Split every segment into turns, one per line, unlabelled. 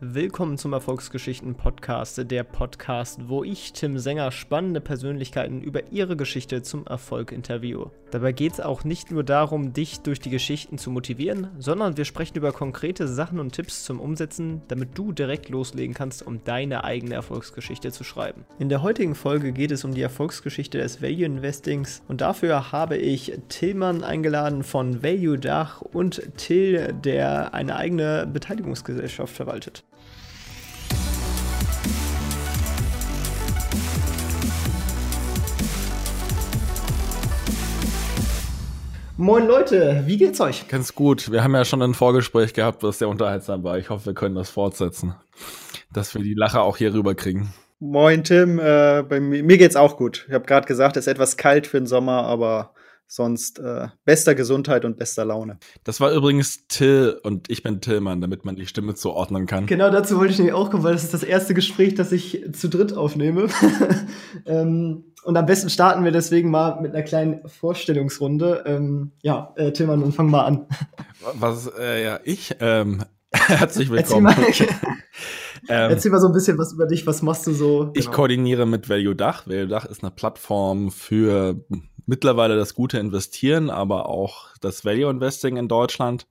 Willkommen zum Erfolgsgeschichten Podcast, der Podcast, wo ich, Tim Sänger, spannende Persönlichkeiten über ihre Geschichte zum Erfolg interviewe. Dabei geht es auch nicht nur darum, dich durch die Geschichten zu motivieren, sondern wir sprechen über konkrete Sachen und Tipps zum Umsetzen, damit du direkt loslegen kannst, um deine eigene Erfolgsgeschichte zu schreiben. In der heutigen Folge geht es um die Erfolgsgeschichte des Value Investings und dafür habe ich Tillmann eingeladen von Value Dach und Till, der eine eigene Beteiligungsgesellschaft verwaltet. Moin Leute, wie geht's euch?
Ganz gut. Wir haben ja schon ein Vorgespräch gehabt, was sehr unterhaltsam war. Ich hoffe, wir können das fortsetzen, dass wir die Lache auch hier rüber kriegen.
Moin Tim, äh, bei mir, mir geht's auch gut. Ich habe gerade gesagt, es ist etwas kalt für den Sommer, aber sonst äh, bester Gesundheit und bester Laune.
Das war übrigens Till und ich bin Tillmann, damit man die Stimme zuordnen kann.
Genau dazu wollte ich nämlich auch kommen, weil das ist das erste Gespräch, das ich zu dritt aufnehme. ähm, und am besten starten wir deswegen mal mit einer kleinen Vorstellungsrunde. Ähm, ja, äh, Tillmann, dann fang mal an.
Was, äh, ja, ich, ähm, herzlich willkommen.
Erzähl mal, ähm, Erzähl mal so ein bisschen was über dich, was machst du so?
Genau. Ich koordiniere mit Value Dach. Value Dach ist eine Plattform für mittlerweile das gute Investieren, aber auch das Value Investing in Deutschland.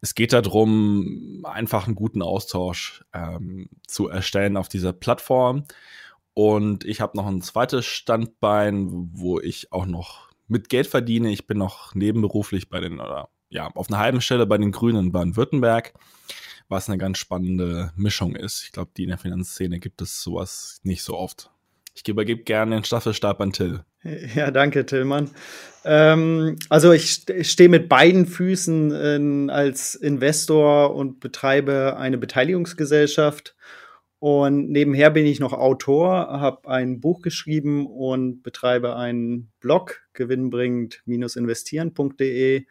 Es geht darum, einfach einen guten Austausch ähm, zu erstellen auf dieser Plattform und ich habe noch ein zweites Standbein, wo ich auch noch mit Geld verdiene. Ich bin noch nebenberuflich bei den, oder ja, auf einer halben Stelle bei den Grünen in Baden-Württemberg, was eine ganz spannende Mischung ist. Ich glaube, die in der Finanzszene gibt es sowas nicht so oft. Ich übergebe gerne den Staffelstab an Till.
Ja, danke, Tillmann. Ähm, also ich, ich stehe mit beiden Füßen in, als Investor und betreibe eine Beteiligungsgesellschaft und nebenher bin ich noch Autor, habe ein Buch geschrieben und betreibe einen Blog, gewinnbringend-investieren.de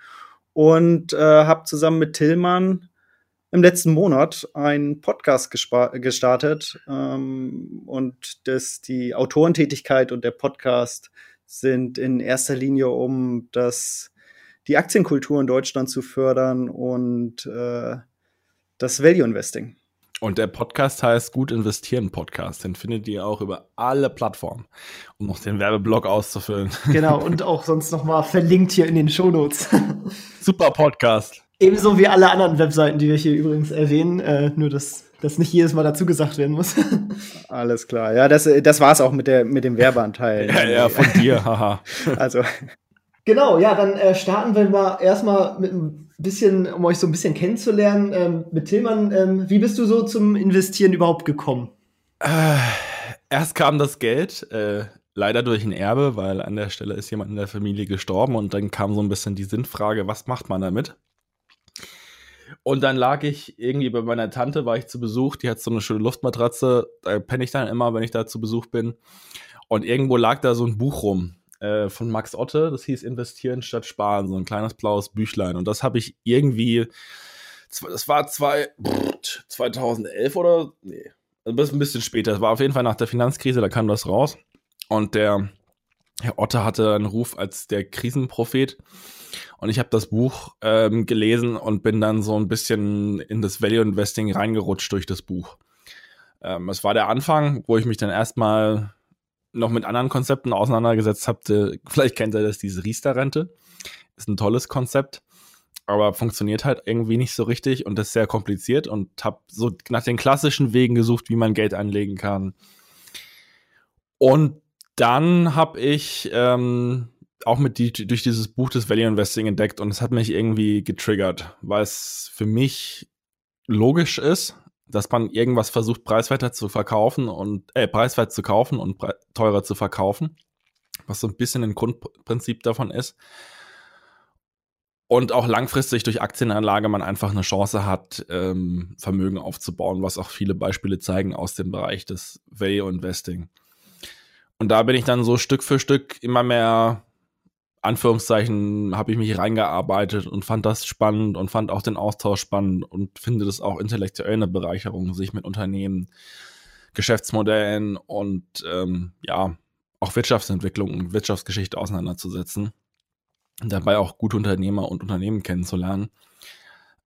und äh, habe zusammen mit Tillmann im letzten Monat einen Podcast gestartet. Ähm, und das, die Autorentätigkeit und der Podcast sind in erster Linie, um das, die Aktienkultur in Deutschland zu fördern und äh, das Value Investing.
Und der Podcast heißt Gut investieren Podcast. Den findet ihr auch über alle Plattformen, um noch den Werbeblock auszufüllen.
Genau, und auch sonst nochmal verlinkt hier in den Shownotes.
Super Podcast.
Ebenso wie alle anderen Webseiten, die wir hier übrigens erwähnen, äh, nur dass das nicht jedes Mal dazu gesagt werden muss. Alles klar. Ja, das, das war's auch mit, der, mit dem Werbeanteil.
ja, ja, von dir, haha.
also. Genau, ja, dann äh, starten wir mal erstmal mit einem bisschen, um euch so ein bisschen kennenzulernen. Ähm, mit Tillmann, ähm, wie bist du so zum Investieren überhaupt gekommen?
Äh, erst kam das Geld, äh, leider durch ein Erbe, weil an der Stelle ist jemand in der Familie gestorben und dann kam so ein bisschen die Sinnfrage, was macht man damit? Und dann lag ich irgendwie bei meiner Tante, war ich zu Besuch, die hat so eine schöne Luftmatratze, da penne ich dann immer, wenn ich da zu Besuch bin. Und irgendwo lag da so ein Buch rum äh, von Max Otte, das hieß Investieren statt Sparen, so ein kleines blaues Büchlein. Und das habe ich irgendwie, das war zwei, 2011 oder, nee, also ein bisschen später. Das war auf jeden Fall nach der Finanzkrise, da kam das raus. Und der Herr Otte hatte einen Ruf als der Krisenprophet. Und ich habe das Buch ähm, gelesen und bin dann so ein bisschen in das Value Investing reingerutscht durch das Buch. Ähm, es war der Anfang, wo ich mich dann erstmal noch mit anderen Konzepten auseinandergesetzt habt, vielleicht kennt ihr das, diese Riester-Rente. Ist ein tolles Konzept, aber funktioniert halt irgendwie nicht so richtig und ist sehr kompliziert und habe so nach den klassischen Wegen gesucht, wie man Geld anlegen kann. Und dann habe ich ähm, auch mit die, durch dieses Buch des Value Investing entdeckt und es hat mich irgendwie getriggert, weil es für mich logisch ist, dass man irgendwas versucht, preiswerter zu verkaufen und äh, preiswert zu kaufen und teurer zu verkaufen, was so ein bisschen ein Grundprinzip davon ist. Und auch langfristig durch Aktienanlage man einfach eine Chance hat, ähm, Vermögen aufzubauen, was auch viele Beispiele zeigen aus dem Bereich des Value Investing. Und da bin ich dann so Stück für Stück immer mehr Anführungszeichen habe ich mich reingearbeitet und fand das spannend und fand auch den Austausch spannend und finde das auch intellektuell eine Bereicherung, sich mit Unternehmen, Geschäftsmodellen und ähm, ja, auch Wirtschaftsentwicklung und Wirtschaftsgeschichte auseinanderzusetzen. Und dabei auch gute Unternehmer und Unternehmen kennenzulernen.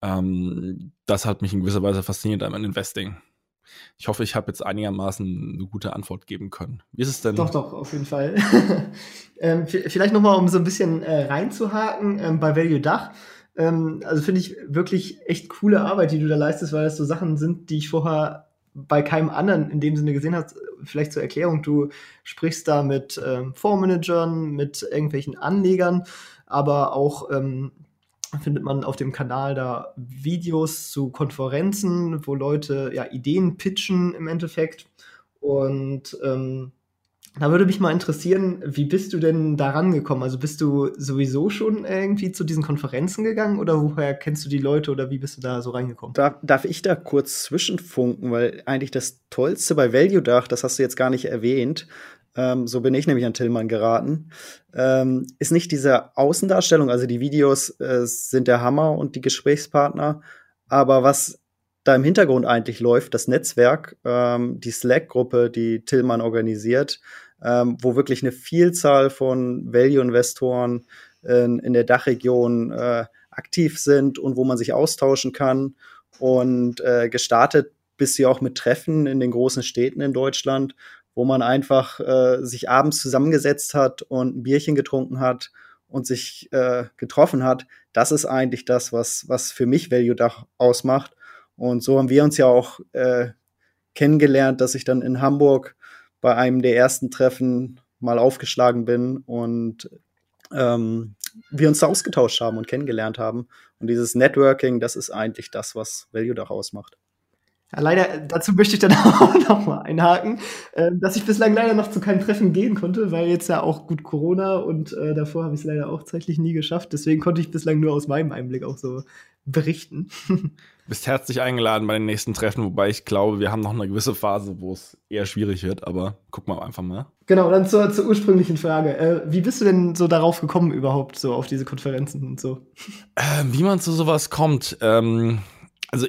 Ähm, das hat mich in gewisser Weise fasziniert am Investing. Ich hoffe, ich habe jetzt einigermaßen eine gute Antwort geben können. Wie ist es denn?
Doch, doch, auf jeden Fall. ähm, vielleicht nochmal, um so ein bisschen äh, reinzuhaken ähm, bei Value Dach. Ähm, also finde ich wirklich echt coole Arbeit, die du da leistest, weil das so Sachen sind, die ich vorher bei keinem anderen in dem Sinne gesehen habe. Vielleicht zur Erklärung, du sprichst da mit ähm, Fondsmanagern, mit irgendwelchen Anlegern, aber auch ähm, findet man auf dem Kanal da Videos zu Konferenzen, wo Leute ja Ideen pitchen im Endeffekt. Und ähm, da würde mich mal interessieren, wie bist du denn da rangekommen? Also bist du sowieso schon irgendwie zu diesen Konferenzen gegangen oder woher kennst du die Leute oder wie bist du da so reingekommen?
Darf, darf ich da kurz zwischenfunken, weil eigentlich das Tollste bei Value Dach, das hast du jetzt gar nicht erwähnt, ähm, so bin ich nämlich an Tillmann geraten, ähm, ist nicht diese Außendarstellung, also die Videos äh, sind der Hammer und die Gesprächspartner, aber was da im Hintergrund eigentlich läuft, das Netzwerk, ähm, die Slack-Gruppe, die Tillmann organisiert, ähm, wo wirklich eine Vielzahl von Value-Investoren in, in, der Dachregion äh, aktiv sind und wo man sich austauschen kann. Und äh, gestartet bis sie auch mit Treffen in den großen Städten in Deutschland, wo man einfach äh, sich abends zusammengesetzt hat und ein Bierchen getrunken hat und sich äh, getroffen hat. Das ist eigentlich das, was, was für mich Value Dach ausmacht. Und so haben wir uns ja auch äh, kennengelernt, dass ich dann in Hamburg bei einem der ersten Treffen mal aufgeschlagen bin und ähm, wir uns ausgetauscht haben und kennengelernt haben. Und dieses Networking, das ist eigentlich das, was Value Dach ausmacht.
Ja, leider, dazu möchte ich dann auch noch mal einhaken, äh, dass ich bislang leider noch zu keinem Treffen gehen konnte, weil jetzt ja auch gut Corona und äh, davor habe ich es leider auch zeitlich nie geschafft. Deswegen konnte ich bislang nur aus meinem Einblick auch so berichten.
Bist herzlich eingeladen bei den nächsten Treffen, wobei ich glaube, wir haben noch eine gewisse Phase, wo es eher schwierig wird, aber gucken wir einfach mal.
Genau, dann zur, zur ursprünglichen Frage. Äh, wie bist du denn so darauf gekommen überhaupt, so auf diese Konferenzen und so?
Äh, wie man zu sowas kommt, ähm, also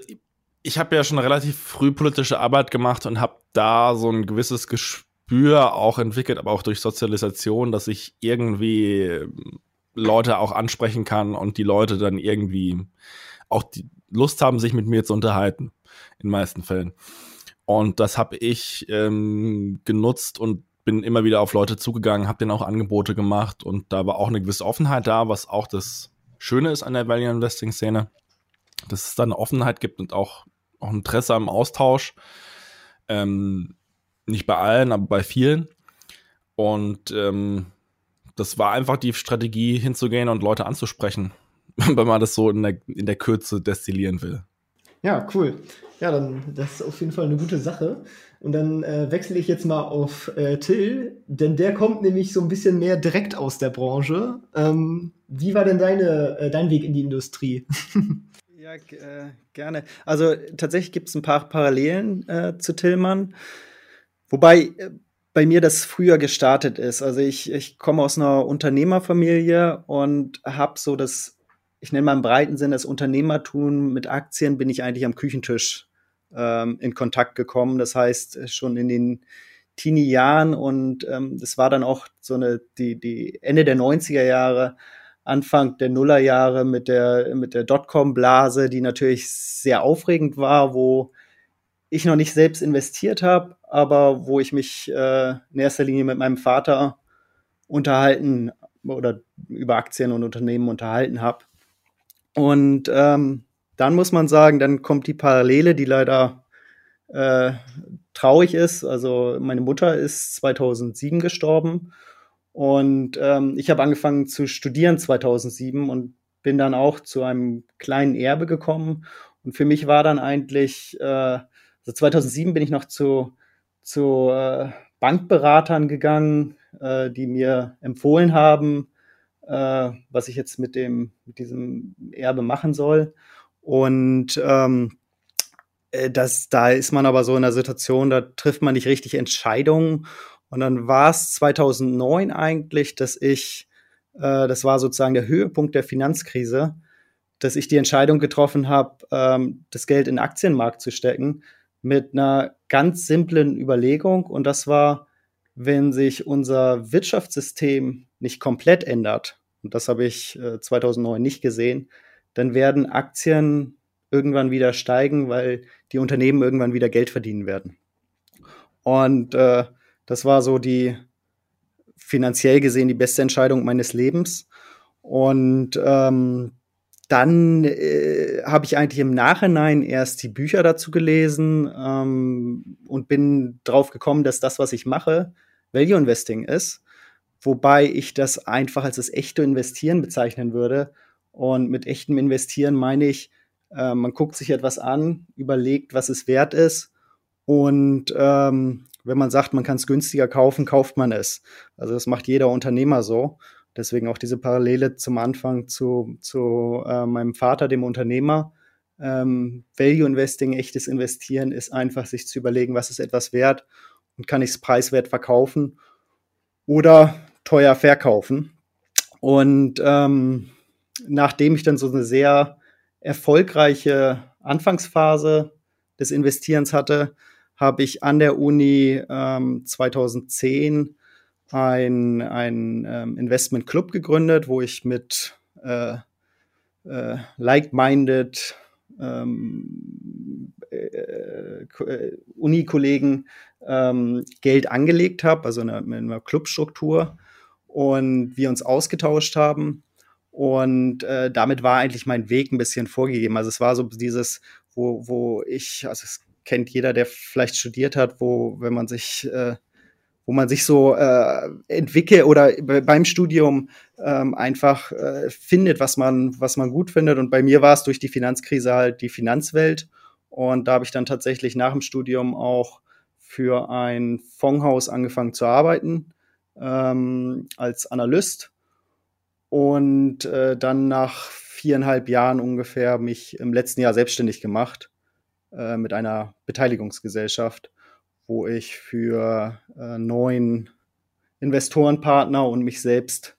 ich habe ja schon relativ früh politische Arbeit gemacht und habe da so ein gewisses Gespür auch entwickelt, aber auch durch Sozialisation, dass ich irgendwie ähm, Leute auch ansprechen kann und die Leute dann irgendwie auch die Lust haben, sich mit mir zu unterhalten, in meisten Fällen. Und das habe ich ähm, genutzt und bin immer wieder auf Leute zugegangen, habe denen auch Angebote gemacht und da war auch eine gewisse Offenheit da, was auch das Schöne ist an der Value Investing Szene dass es da eine Offenheit gibt und auch, auch Interesse am Austausch. Ähm, nicht bei allen, aber bei vielen. Und ähm, das war einfach die Strategie, hinzugehen und Leute anzusprechen, wenn man das so in der, in der Kürze destillieren will.
Ja, cool. Ja, dann das ist auf jeden Fall eine gute Sache. Und dann äh, wechsle ich jetzt mal auf äh, Till, denn der kommt nämlich so ein bisschen mehr direkt aus der Branche. Ähm, wie war denn deine, äh, dein Weg in die Industrie?
Ja, äh, gerne. Also tatsächlich gibt es ein paar Parallelen äh, zu Tillmann. Wobei äh, bei mir das früher gestartet ist. Also ich, ich komme aus einer Unternehmerfamilie und habe so das, ich nenne mal im breiten Sinn, das Unternehmertum mit Aktien bin ich eigentlich am Küchentisch ähm, in Kontakt gekommen. Das heißt, schon in den Teenie-Jahren und ähm, das war dann auch so eine, die, die Ende der 90er Jahre Anfang der Nullerjahre mit der, mit der Dotcom-Blase, die natürlich sehr aufregend war, wo ich noch nicht selbst investiert habe, aber wo ich mich äh, in erster Linie mit meinem Vater unterhalten oder über Aktien und Unternehmen unterhalten habe. Und ähm, dann muss man sagen, dann kommt die Parallele, die leider äh, traurig ist. Also meine Mutter ist 2007 gestorben und ähm, ich habe angefangen zu studieren 2007 und bin dann auch zu einem kleinen Erbe gekommen. Und für mich war dann eigentlich, äh, also 2007 bin ich noch zu, zu äh, Bankberatern gegangen, äh, die mir empfohlen haben, äh, was ich jetzt mit, dem, mit diesem Erbe machen soll. Und ähm, äh, das, da ist man aber so in einer Situation, da trifft man nicht richtig Entscheidungen. Und dann war es 2009 eigentlich, dass ich, äh, das war sozusagen der Höhepunkt der Finanzkrise, dass ich die Entscheidung getroffen habe, ähm, das Geld in den Aktienmarkt zu stecken, mit einer ganz simplen Überlegung. Und das war, wenn sich unser Wirtschaftssystem nicht komplett ändert, und das habe ich äh, 2009 nicht gesehen, dann werden Aktien irgendwann wieder steigen, weil die Unternehmen irgendwann wieder Geld verdienen werden. Und äh, das war so die finanziell gesehen die beste Entscheidung meines Lebens. Und ähm, dann äh, habe ich eigentlich im Nachhinein erst die Bücher dazu gelesen ähm, und bin drauf gekommen, dass das, was ich mache, Value Investing ist. Wobei ich das einfach als das echte Investieren bezeichnen würde. Und mit echtem Investieren meine ich, äh, man guckt sich etwas an, überlegt, was es wert ist und ähm, wenn man sagt, man kann es günstiger kaufen, kauft man es. Also das macht jeder Unternehmer so. Deswegen auch diese Parallele zum Anfang zu, zu äh, meinem Vater, dem Unternehmer. Ähm, Value Investing, echtes Investieren ist einfach, sich zu überlegen, was ist etwas wert und kann ich es preiswert verkaufen oder teuer verkaufen. Und ähm, nachdem ich dann so eine sehr erfolgreiche Anfangsphase des Investierens hatte, habe ich an der Uni ähm, 2010 ein, ein ähm, Investment Club gegründet, wo ich mit äh, äh, like-minded ähm, äh, äh Uni-Kollegen ähm, Geld angelegt habe, also in einer, in einer Clubstruktur und wir uns ausgetauscht haben. Und äh, damit war eigentlich mein Weg ein bisschen vorgegeben. Also es war so dieses, wo, wo ich, also es kennt jeder, der vielleicht studiert hat, wo, wenn man sich, äh, wo man sich so äh, entwickelt oder beim Studium ähm, einfach äh, findet, was man, was man gut findet. Und bei mir war es durch die Finanzkrise halt die Finanzwelt. Und da habe ich dann tatsächlich nach dem Studium auch für ein Fondshaus angefangen zu arbeiten ähm, als Analyst und äh, dann nach viereinhalb Jahren ungefähr mich im letzten Jahr selbstständig gemacht äh, mit einer Beteiligungsgesellschaft, wo ich für äh, neun Investorenpartner und mich selbst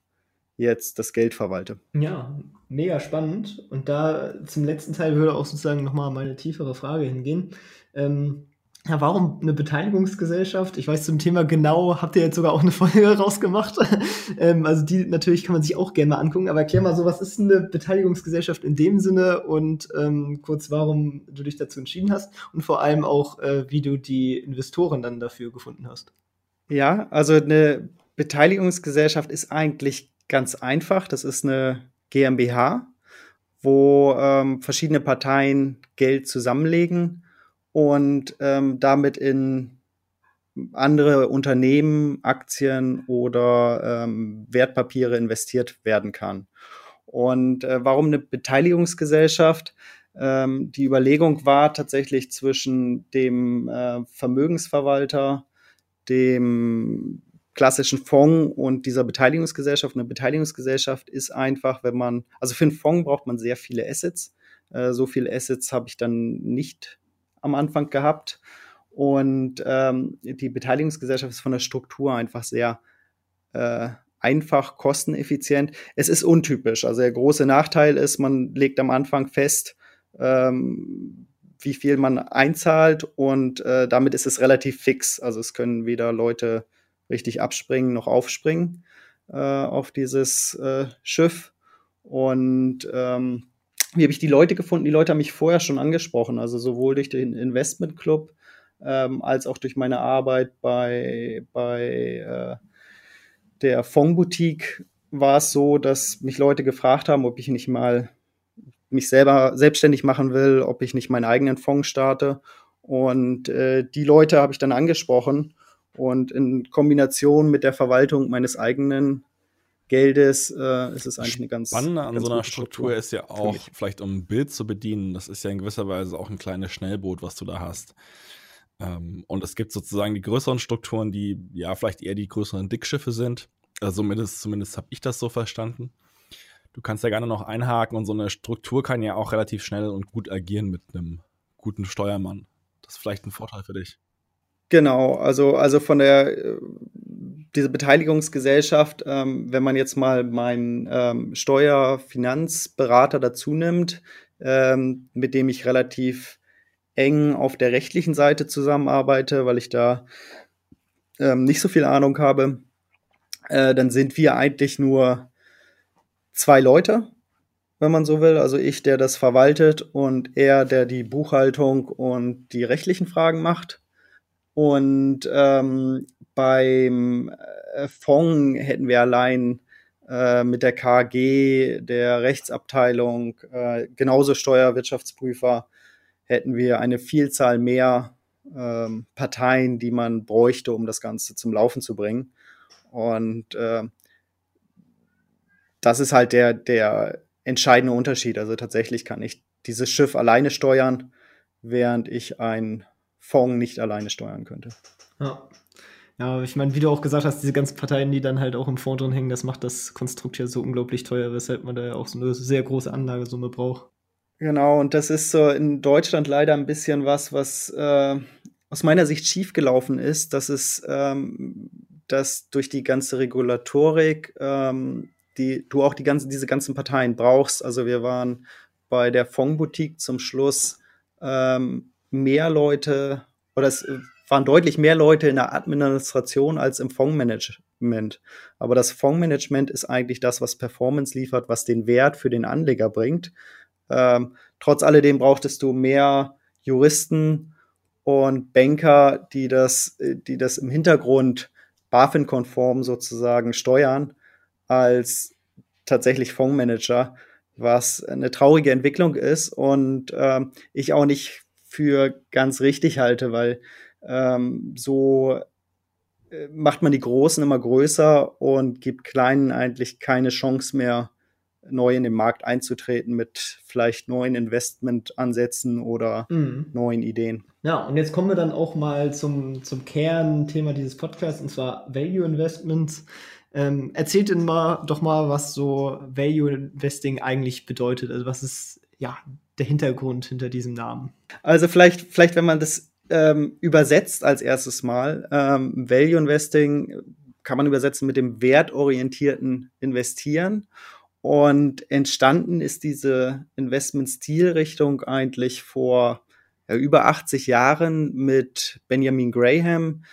jetzt das Geld verwalte.
Ja, mega spannend. Und da zum letzten Teil würde auch sozusagen nochmal meine tiefere Frage hingehen. Ähm, ja, warum eine Beteiligungsgesellschaft? Ich weiß zum Thema genau, habt ihr jetzt sogar auch eine Folge rausgemacht. ähm, also die natürlich kann man sich auch gerne mal angucken, aber erklär mal so, was ist eine Beteiligungsgesellschaft in dem Sinne und ähm, kurz, warum du dich dazu entschieden hast und vor allem auch, äh, wie du die Investoren dann dafür gefunden hast.
Ja, also eine Beteiligungsgesellschaft ist eigentlich ganz einfach. Das ist eine GmbH, wo ähm, verschiedene Parteien Geld zusammenlegen und ähm, damit in andere Unternehmen, Aktien oder ähm, Wertpapiere investiert werden kann. Und äh, warum eine Beteiligungsgesellschaft? Ähm, die Überlegung war tatsächlich zwischen dem äh, Vermögensverwalter, dem klassischen Fonds und dieser Beteiligungsgesellschaft. Eine Beteiligungsgesellschaft ist einfach, wenn man, also für einen Fonds braucht man sehr viele Assets. Äh, so viele Assets habe ich dann nicht am Anfang gehabt. Und ähm, die Beteiligungsgesellschaft ist von der Struktur einfach sehr äh, einfach, kosteneffizient. Es ist untypisch. Also der große Nachteil ist, man legt am Anfang fest, ähm, wie viel man einzahlt und äh, damit ist es relativ fix. Also es können weder Leute richtig abspringen noch aufspringen äh, auf dieses äh, Schiff. Und ähm, wie habe ich die Leute gefunden? Die Leute haben mich vorher schon angesprochen, also sowohl durch den Investment Club ähm, als auch durch meine Arbeit bei, bei äh, der Fondsboutique war es so, dass mich Leute gefragt haben, ob ich nicht mal mich selber selbstständig machen will, ob ich nicht meinen eigenen Fonds starte. Und äh, die Leute habe ich dann angesprochen. Und in Kombination mit der Verwaltung meines eigenen Geldes äh, ist es eigentlich eine ganz
Spannende an
ganz
so einer Struktur, Struktur ist ja auch, vielleicht um ein Bild zu bedienen, das ist ja in gewisser Weise auch ein kleines Schnellboot, was du da hast. Ähm, und es gibt sozusagen die größeren Strukturen, die ja vielleicht eher die größeren Dickschiffe sind. Also zumindest, zumindest habe ich das so verstanden. Du kannst ja gerne noch einhaken und so eine Struktur kann ja auch relativ schnell und gut agieren mit einem guten Steuermann. Das ist vielleicht ein Vorteil für dich.
Genau, also, also von der äh, diese Beteiligungsgesellschaft, ähm, wenn man jetzt mal meinen ähm, Steuerfinanzberater dazu nimmt, ähm, mit dem ich relativ eng auf der rechtlichen Seite zusammenarbeite, weil ich da ähm, nicht so viel Ahnung habe, äh, dann sind wir eigentlich nur zwei Leute wenn man so will. Also ich, der das verwaltet und er, der die Buchhaltung und die rechtlichen Fragen macht. Und ähm, beim äh, Fonds hätten wir allein äh, mit der KG, der Rechtsabteilung, äh, genauso Steuerwirtschaftsprüfer, hätten wir eine Vielzahl mehr ähm, Parteien, die man bräuchte, um das Ganze zum Laufen zu bringen. Und äh, das ist halt der, der entscheidende Unterschied. Also tatsächlich kann ich dieses Schiff alleine steuern, während ich ein Fonds nicht alleine steuern könnte.
Ja. Ja, ich meine, wie du auch gesagt hast, diese ganzen Parteien, die dann halt auch im Fonds drin hängen, das macht das Konstrukt ja so unglaublich teuer, weshalb man da ja auch so eine sehr große Anlagesumme braucht.
Genau, und das ist so in Deutschland leider ein bisschen was, was äh, aus meiner Sicht schiefgelaufen ist, dass es, ähm, dass durch die ganze Regulatorik, ähm, die du auch die ganzen, diese ganzen Parteien brauchst. Also wir waren bei der Fondsboutique zum Schluss ähm, mehr Leute oder es waren deutlich mehr Leute in der Administration als im Fondsmanagement. Aber das Fondsmanagement ist eigentlich das, was Performance liefert, was den Wert für den Anleger bringt. Ähm, trotz alledem brauchtest du mehr Juristen und Banker, die das, die das im Hintergrund BaFin-konform sozusagen steuern, als tatsächlich Fondsmanager, was eine traurige Entwicklung ist und ähm, ich auch nicht für ganz richtig halte, weil ähm, so äh, macht man die Großen immer größer und gibt Kleinen eigentlich keine Chance mehr, neu in den Markt einzutreten mit vielleicht neuen Investmentansätzen oder mhm. neuen Ideen.
Ja, und jetzt kommen wir dann auch mal zum, zum Kernthema dieses Podcasts, und zwar Value Investments. Ähm, erzählt denn mal doch mal, was so Value Investing eigentlich bedeutet. Also was ist ja der Hintergrund hinter diesem Namen?
Also vielleicht, vielleicht, wenn man das ähm, übersetzt als erstes Mal. Ähm, Value Investing kann man übersetzen mit dem wertorientierten Investieren. Und entstanden ist diese Investment-Stilrichtung eigentlich vor ja, über 80 Jahren mit Benjamin Graham,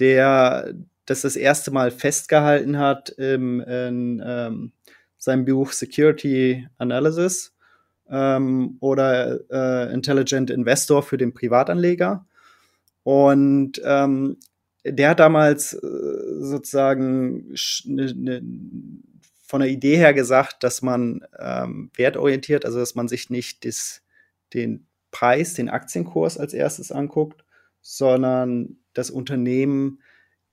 der das das erste Mal festgehalten hat im, in ähm, seinem Buch Security Analysis ähm, oder äh, Intelligent Investor für den Privatanleger. Und ähm, der hat damals äh, sozusagen ne, ne, von der Idee her gesagt, dass man ähm, wertorientiert, also dass man sich nicht des, den Preis, den Aktienkurs als erstes anguckt, sondern das Unternehmen,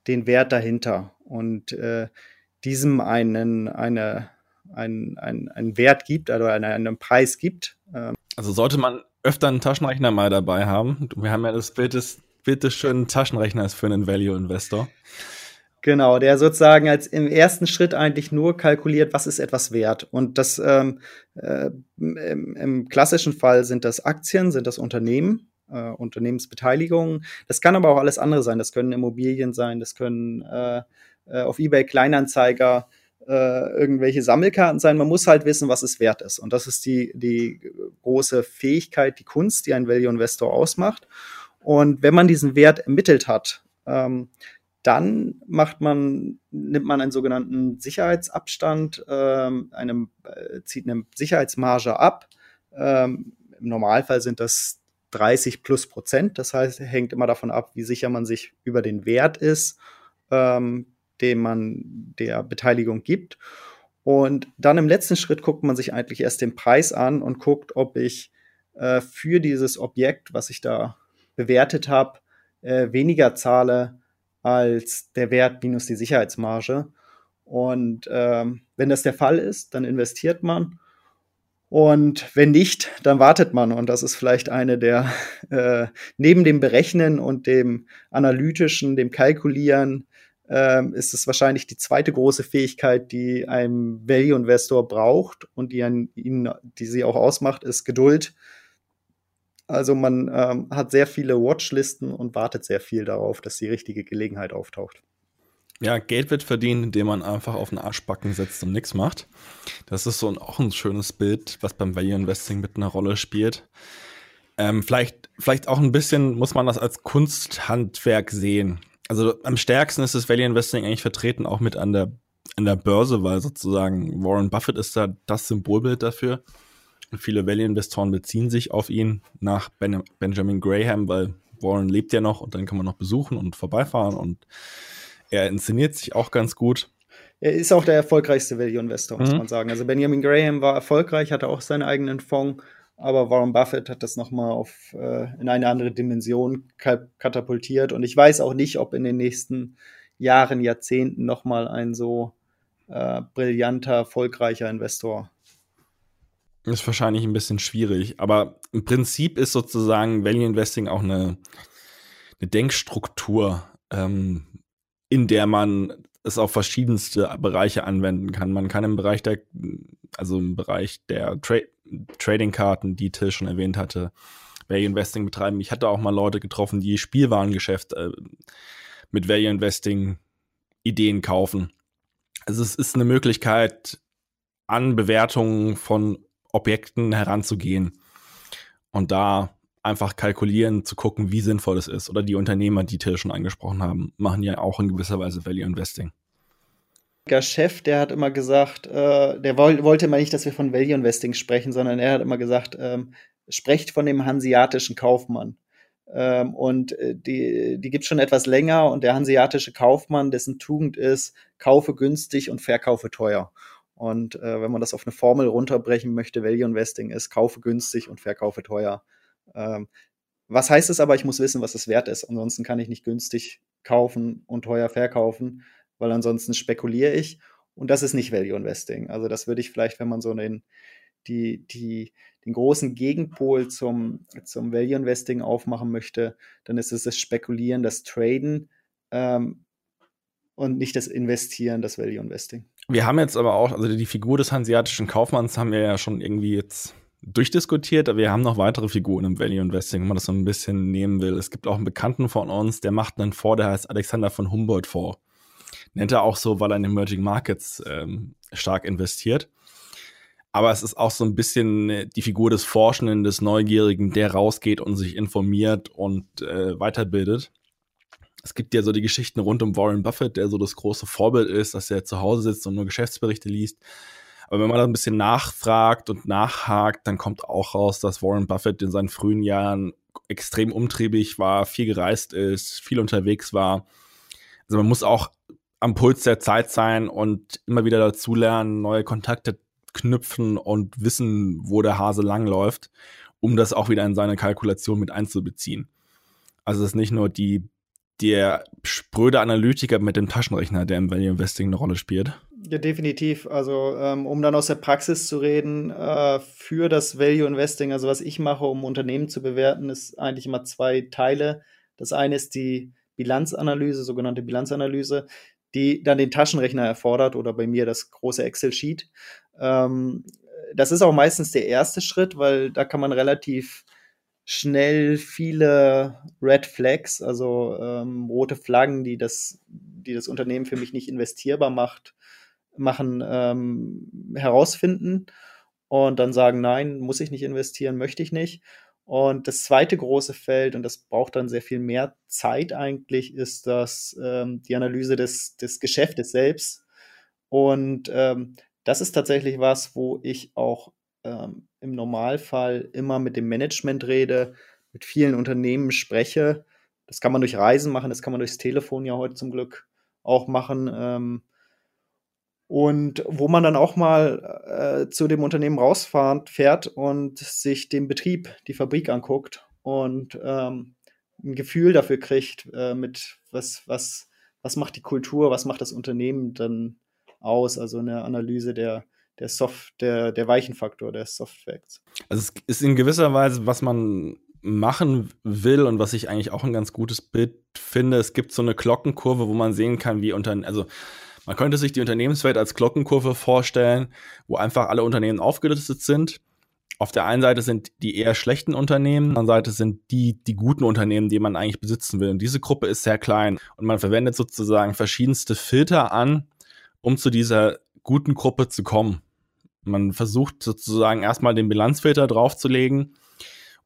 den Wert dahinter und äh, diesem einen, eine, einen, einen, einen Wert gibt, also einen, einen Preis gibt.
Ähm. Also sollte man öfter einen Taschenrechner mal dabei haben. Wir haben ja das Bild des bitteschön Taschenrechner ist für einen Value-Investor.
Genau, der sozusagen als im ersten Schritt eigentlich nur kalkuliert, was ist etwas wert. Und das ähm, äh, im, im, klassischen Fall sind das Aktien, sind das Unternehmen, äh, Unternehmensbeteiligungen. Das kann aber auch alles andere sein. Das können Immobilien sein, das können äh, äh auf eBay Kleinanzeiger äh, irgendwelche Sammelkarten sein. Man muss halt wissen, was es wert ist. Und das ist die, die große Fähigkeit, die Kunst, die ein Value Investor ausmacht. Und wenn man diesen Wert ermittelt hat, ähm, dann macht man, nimmt man einen sogenannten Sicherheitsabstand, ähm, einem, äh, zieht eine Sicherheitsmarge ab. Ähm, Im Normalfall sind das 30 plus Prozent. Das heißt, hängt immer davon ab, wie sicher man sich über den Wert ist, ähm, den man der Beteiligung gibt. Und dann im letzten Schritt guckt man sich eigentlich erst den Preis an und guckt, ob ich äh, für dieses Objekt, was ich da bewertet habe, äh, weniger zahle als der Wert minus die Sicherheitsmarge. Und ähm, wenn das der Fall ist, dann investiert man. Und wenn nicht, dann wartet man. Und das ist vielleicht eine der, äh, neben dem Berechnen und dem analytischen, dem Kalkulieren, äh, ist es wahrscheinlich die zweite große Fähigkeit, die ein Value-Investor braucht und die, an ihn, die sie auch ausmacht, ist Geduld. Also man ähm, hat sehr viele Watchlisten und wartet sehr viel darauf, dass die richtige Gelegenheit auftaucht.
Ja, Geld wird verdient, indem man einfach auf den Arschbacken setzt und nichts macht. Das ist so ein, auch ein schönes Bild, was beim Value Investing mit einer Rolle spielt. Ähm, vielleicht, vielleicht auch ein bisschen muss man das als Kunsthandwerk sehen. Also am stärksten ist das Value Investing eigentlich vertreten auch mit an der in der Börse, weil sozusagen Warren Buffett ist da das Symbolbild dafür. Und viele Value-Investoren beziehen sich auf ihn nach ben Benjamin Graham, weil Warren lebt ja noch und dann kann man noch besuchen und vorbeifahren und er inszeniert sich auch ganz gut.
Er ist auch der erfolgreichste Value-Investor, muss mhm. man sagen. Also Benjamin Graham war erfolgreich, hatte auch seinen eigenen Fonds, aber Warren Buffett hat das nochmal äh, in eine andere Dimension katapultiert. Und ich weiß auch nicht, ob in den nächsten Jahren, Jahrzehnten nochmal ein so äh, brillanter, erfolgreicher Investor
ist wahrscheinlich ein bisschen schwierig, aber im Prinzip ist sozusagen Value Investing auch eine, eine Denkstruktur, ähm, in der man es auf verschiedenste Bereiche anwenden kann. Man kann im Bereich der, also im Bereich der Tra Trading-Karten, die Till schon erwähnt hatte, Value Investing betreiben. Ich hatte auch mal Leute getroffen, die Spielwarengeschäft äh, mit Value Investing Ideen kaufen. Also es ist eine Möglichkeit, an Bewertungen von Objekten heranzugehen und da einfach kalkulieren, zu gucken, wie sinnvoll es ist. Oder die Unternehmer, die Till schon angesprochen haben, machen ja auch in gewisser Weise Value Investing.
Der Chef, der hat immer gesagt, äh, der woll wollte immer nicht, dass wir von Value Investing sprechen, sondern er hat immer gesagt, ähm, sprecht von dem hanseatischen Kaufmann. Ähm, und äh, die, die gibt schon etwas länger und der hanseatische Kaufmann, dessen Tugend ist, kaufe günstig und verkaufe teuer. Und äh, wenn man das auf eine Formel runterbrechen möchte, Value Investing ist, kaufe günstig und verkaufe teuer. Ähm, was heißt es aber, ich muss wissen, was es wert ist. Ansonsten kann ich nicht günstig kaufen und teuer verkaufen, weil ansonsten spekuliere ich. Und das ist nicht Value Investing. Also das würde ich vielleicht, wenn man so den, die, die, den großen Gegenpol zum, zum Value Investing aufmachen möchte, dann ist es das Spekulieren, das Traden ähm, und nicht das Investieren, das Value Investing.
Wir haben jetzt aber auch, also die Figur des hanseatischen Kaufmanns haben wir ja schon irgendwie jetzt durchdiskutiert, aber wir haben noch weitere Figuren im Value Investing, wenn man das so ein bisschen nehmen will. Es gibt auch einen Bekannten von uns, der macht einen Fonds, der heißt Alexander von Humboldt Fonds. Nennt er auch so, weil er in Emerging Markets ähm, stark investiert. Aber es ist auch so ein bisschen die Figur des Forschenden, des Neugierigen, der rausgeht und sich informiert und äh, weiterbildet es gibt ja so die Geschichten rund um Warren Buffett, der so das große Vorbild ist, dass er zu Hause sitzt und nur Geschäftsberichte liest. Aber wenn man da ein bisschen nachfragt und nachhakt, dann kommt auch raus, dass Warren Buffett in seinen frühen Jahren extrem umtriebig war, viel gereist ist, viel unterwegs war. Also man muss auch am Puls der Zeit sein und immer wieder dazulernen, neue Kontakte knüpfen und wissen, wo der Hase langläuft, um das auch wieder in seine Kalkulation mit einzubeziehen. Also es ist nicht nur die der spröde Analytiker mit dem Taschenrechner, der im Value Investing eine Rolle spielt.
Ja, definitiv. Also, ähm, um dann aus der Praxis zu reden, äh, für das Value Investing, also was ich mache, um Unternehmen zu bewerten, ist eigentlich immer zwei Teile. Das eine ist die Bilanzanalyse, sogenannte Bilanzanalyse, die dann den Taschenrechner erfordert oder bei mir das große Excel-Sheet. Ähm, das ist auch meistens der erste Schritt, weil da kann man relativ schnell viele Red Flags, also ähm, rote Flaggen, die das, die das Unternehmen für mich nicht investierbar macht, machen, ähm, herausfinden und dann sagen, nein, muss ich nicht investieren, möchte ich nicht. Und das zweite große Feld, und das braucht dann sehr viel mehr Zeit eigentlich, ist das ähm, die Analyse des, des Geschäftes selbst. Und ähm, das ist tatsächlich was, wo ich auch ähm, im Normalfall immer mit dem Management rede, mit vielen Unternehmen spreche. Das kann man durch Reisen machen, das kann man durchs Telefon ja heute zum Glück auch machen. Und wo man dann auch mal äh, zu dem Unternehmen rausfährt fährt und sich den Betrieb, die Fabrik anguckt und ähm, ein Gefühl dafür kriegt, äh, mit was, was, was macht die Kultur, was macht das Unternehmen dann aus, also eine Analyse der, der Soft, der, der Weichenfaktor der Soft Facts.
Also es ist in gewisser Weise, was man machen will und was ich eigentlich auch ein ganz gutes Bild finde, es gibt so eine Glockenkurve, wo man sehen kann, wie unter, also man könnte sich die Unternehmenswelt als Glockenkurve vorstellen, wo einfach alle Unternehmen aufgelistet sind. Auf der einen Seite sind die eher schlechten Unternehmen, auf der anderen Seite sind die, die guten Unternehmen, die man eigentlich besitzen will. Und diese Gruppe ist sehr klein und man verwendet sozusagen verschiedenste Filter an, um zu dieser guten Gruppe zu kommen. Man versucht sozusagen erstmal den Bilanzfilter draufzulegen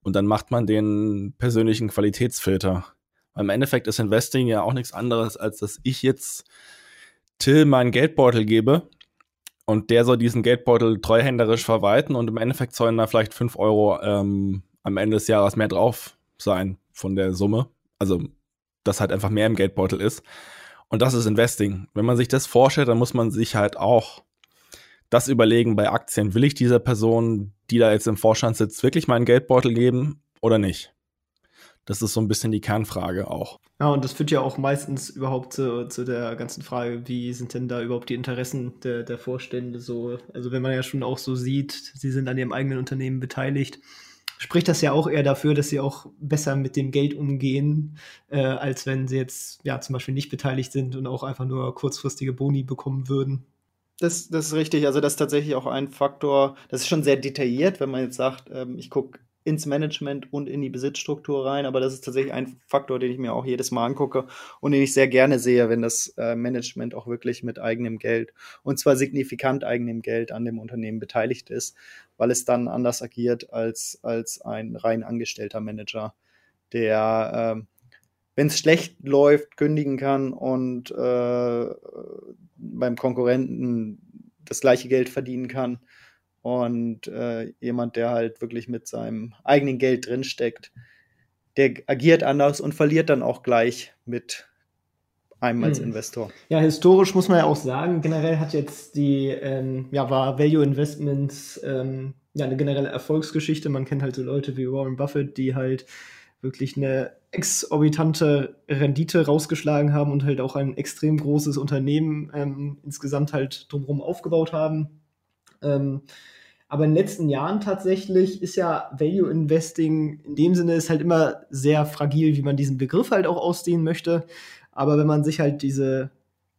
und dann macht man den persönlichen Qualitätsfilter. Im Endeffekt ist Investing ja auch nichts anderes, als dass ich jetzt Till meinen Geldbeutel gebe und der soll diesen Geldbeutel treuhänderisch verwalten und im Endeffekt sollen da vielleicht 5 Euro ähm, am Ende des Jahres mehr drauf sein von der Summe. Also, dass halt einfach mehr im Geldbeutel ist. Und das ist Investing. Wenn man sich das vorstellt, dann muss man sich halt auch das überlegen bei Aktien. Will ich dieser Person, die da jetzt im Vorstand sitzt, wirklich meinen Geldbeutel geben oder nicht? Das ist so ein bisschen die Kernfrage auch.
Ja, und das führt ja auch meistens überhaupt zu, zu der ganzen Frage, wie sind denn da überhaupt die Interessen der, der Vorstände so? Also wenn man ja schon auch so sieht, sie sind an ihrem eigenen Unternehmen beteiligt, spricht das ja auch eher dafür, dass sie auch besser mit dem Geld umgehen, äh, als wenn sie jetzt ja zum Beispiel nicht beteiligt sind und auch einfach nur kurzfristige Boni bekommen würden.
Das, das ist richtig. Also, das ist tatsächlich auch ein Faktor. Das ist schon sehr detailliert, wenn man jetzt sagt, ähm, ich gucke ins Management und in die Besitzstruktur rein. Aber das ist tatsächlich ein Faktor, den ich mir auch jedes Mal angucke und den ich sehr gerne sehe, wenn das äh, Management auch wirklich mit eigenem Geld und zwar signifikant eigenem Geld an dem Unternehmen beteiligt ist, weil es dann anders agiert als, als ein rein angestellter Manager, der, äh, wenn es schlecht läuft, kündigen kann und äh, beim Konkurrenten das gleiche Geld verdienen kann und äh, jemand, der halt wirklich mit seinem eigenen Geld drinsteckt, der agiert anders und verliert dann auch gleich mit einem als hm. Investor.
Ja, historisch muss man ja auch sagen, generell hat jetzt die, ähm, ja, war Value Investments ähm, ja eine generelle Erfolgsgeschichte. Man kennt halt so Leute wie Warren Buffett, die halt wirklich eine exorbitante Rendite rausgeschlagen haben und halt auch ein extrem großes Unternehmen ähm, insgesamt halt drumherum aufgebaut haben. Ähm, aber in den letzten Jahren tatsächlich ist ja Value Investing in dem Sinne ist halt immer sehr fragil, wie man diesen Begriff halt auch ausdehnen möchte. Aber wenn man sich halt diese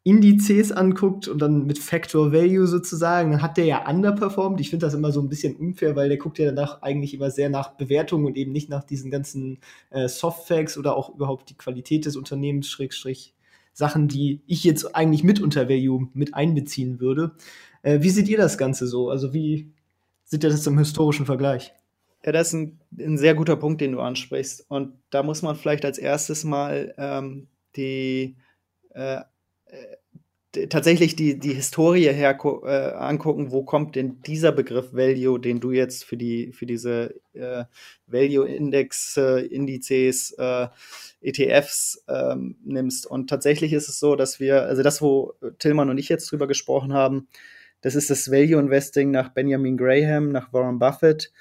Indizes anguckt und dann mit Factor Value sozusagen, dann hat der ja underperformed. Ich finde das immer so ein bisschen unfair, weil der guckt ja danach eigentlich immer sehr nach Bewertungen und eben nicht nach diesen ganzen äh, Softfacts oder auch überhaupt die Qualität des Unternehmens, Schrägstrich Sachen, die ich jetzt eigentlich mit unter Value mit einbeziehen würde. Äh, wie seht ihr das Ganze so? Also wie, sieht ihr das im historischen Vergleich?
Ja, das ist ein, ein, sehr guter Punkt, den du ansprichst. Und da muss man vielleicht als erstes mal ähm, die äh, äh, tatsächlich die, die Historie her äh, angucken, wo kommt denn dieser Begriff Value, den du jetzt für die für diese äh, Value Index äh, Indizes ETFs ähm, nimmst. Und tatsächlich ist es so, dass wir, also das, wo Tillmann und ich jetzt drüber gesprochen haben, das ist das Value Investing nach Benjamin Graham, nach Warren Buffett,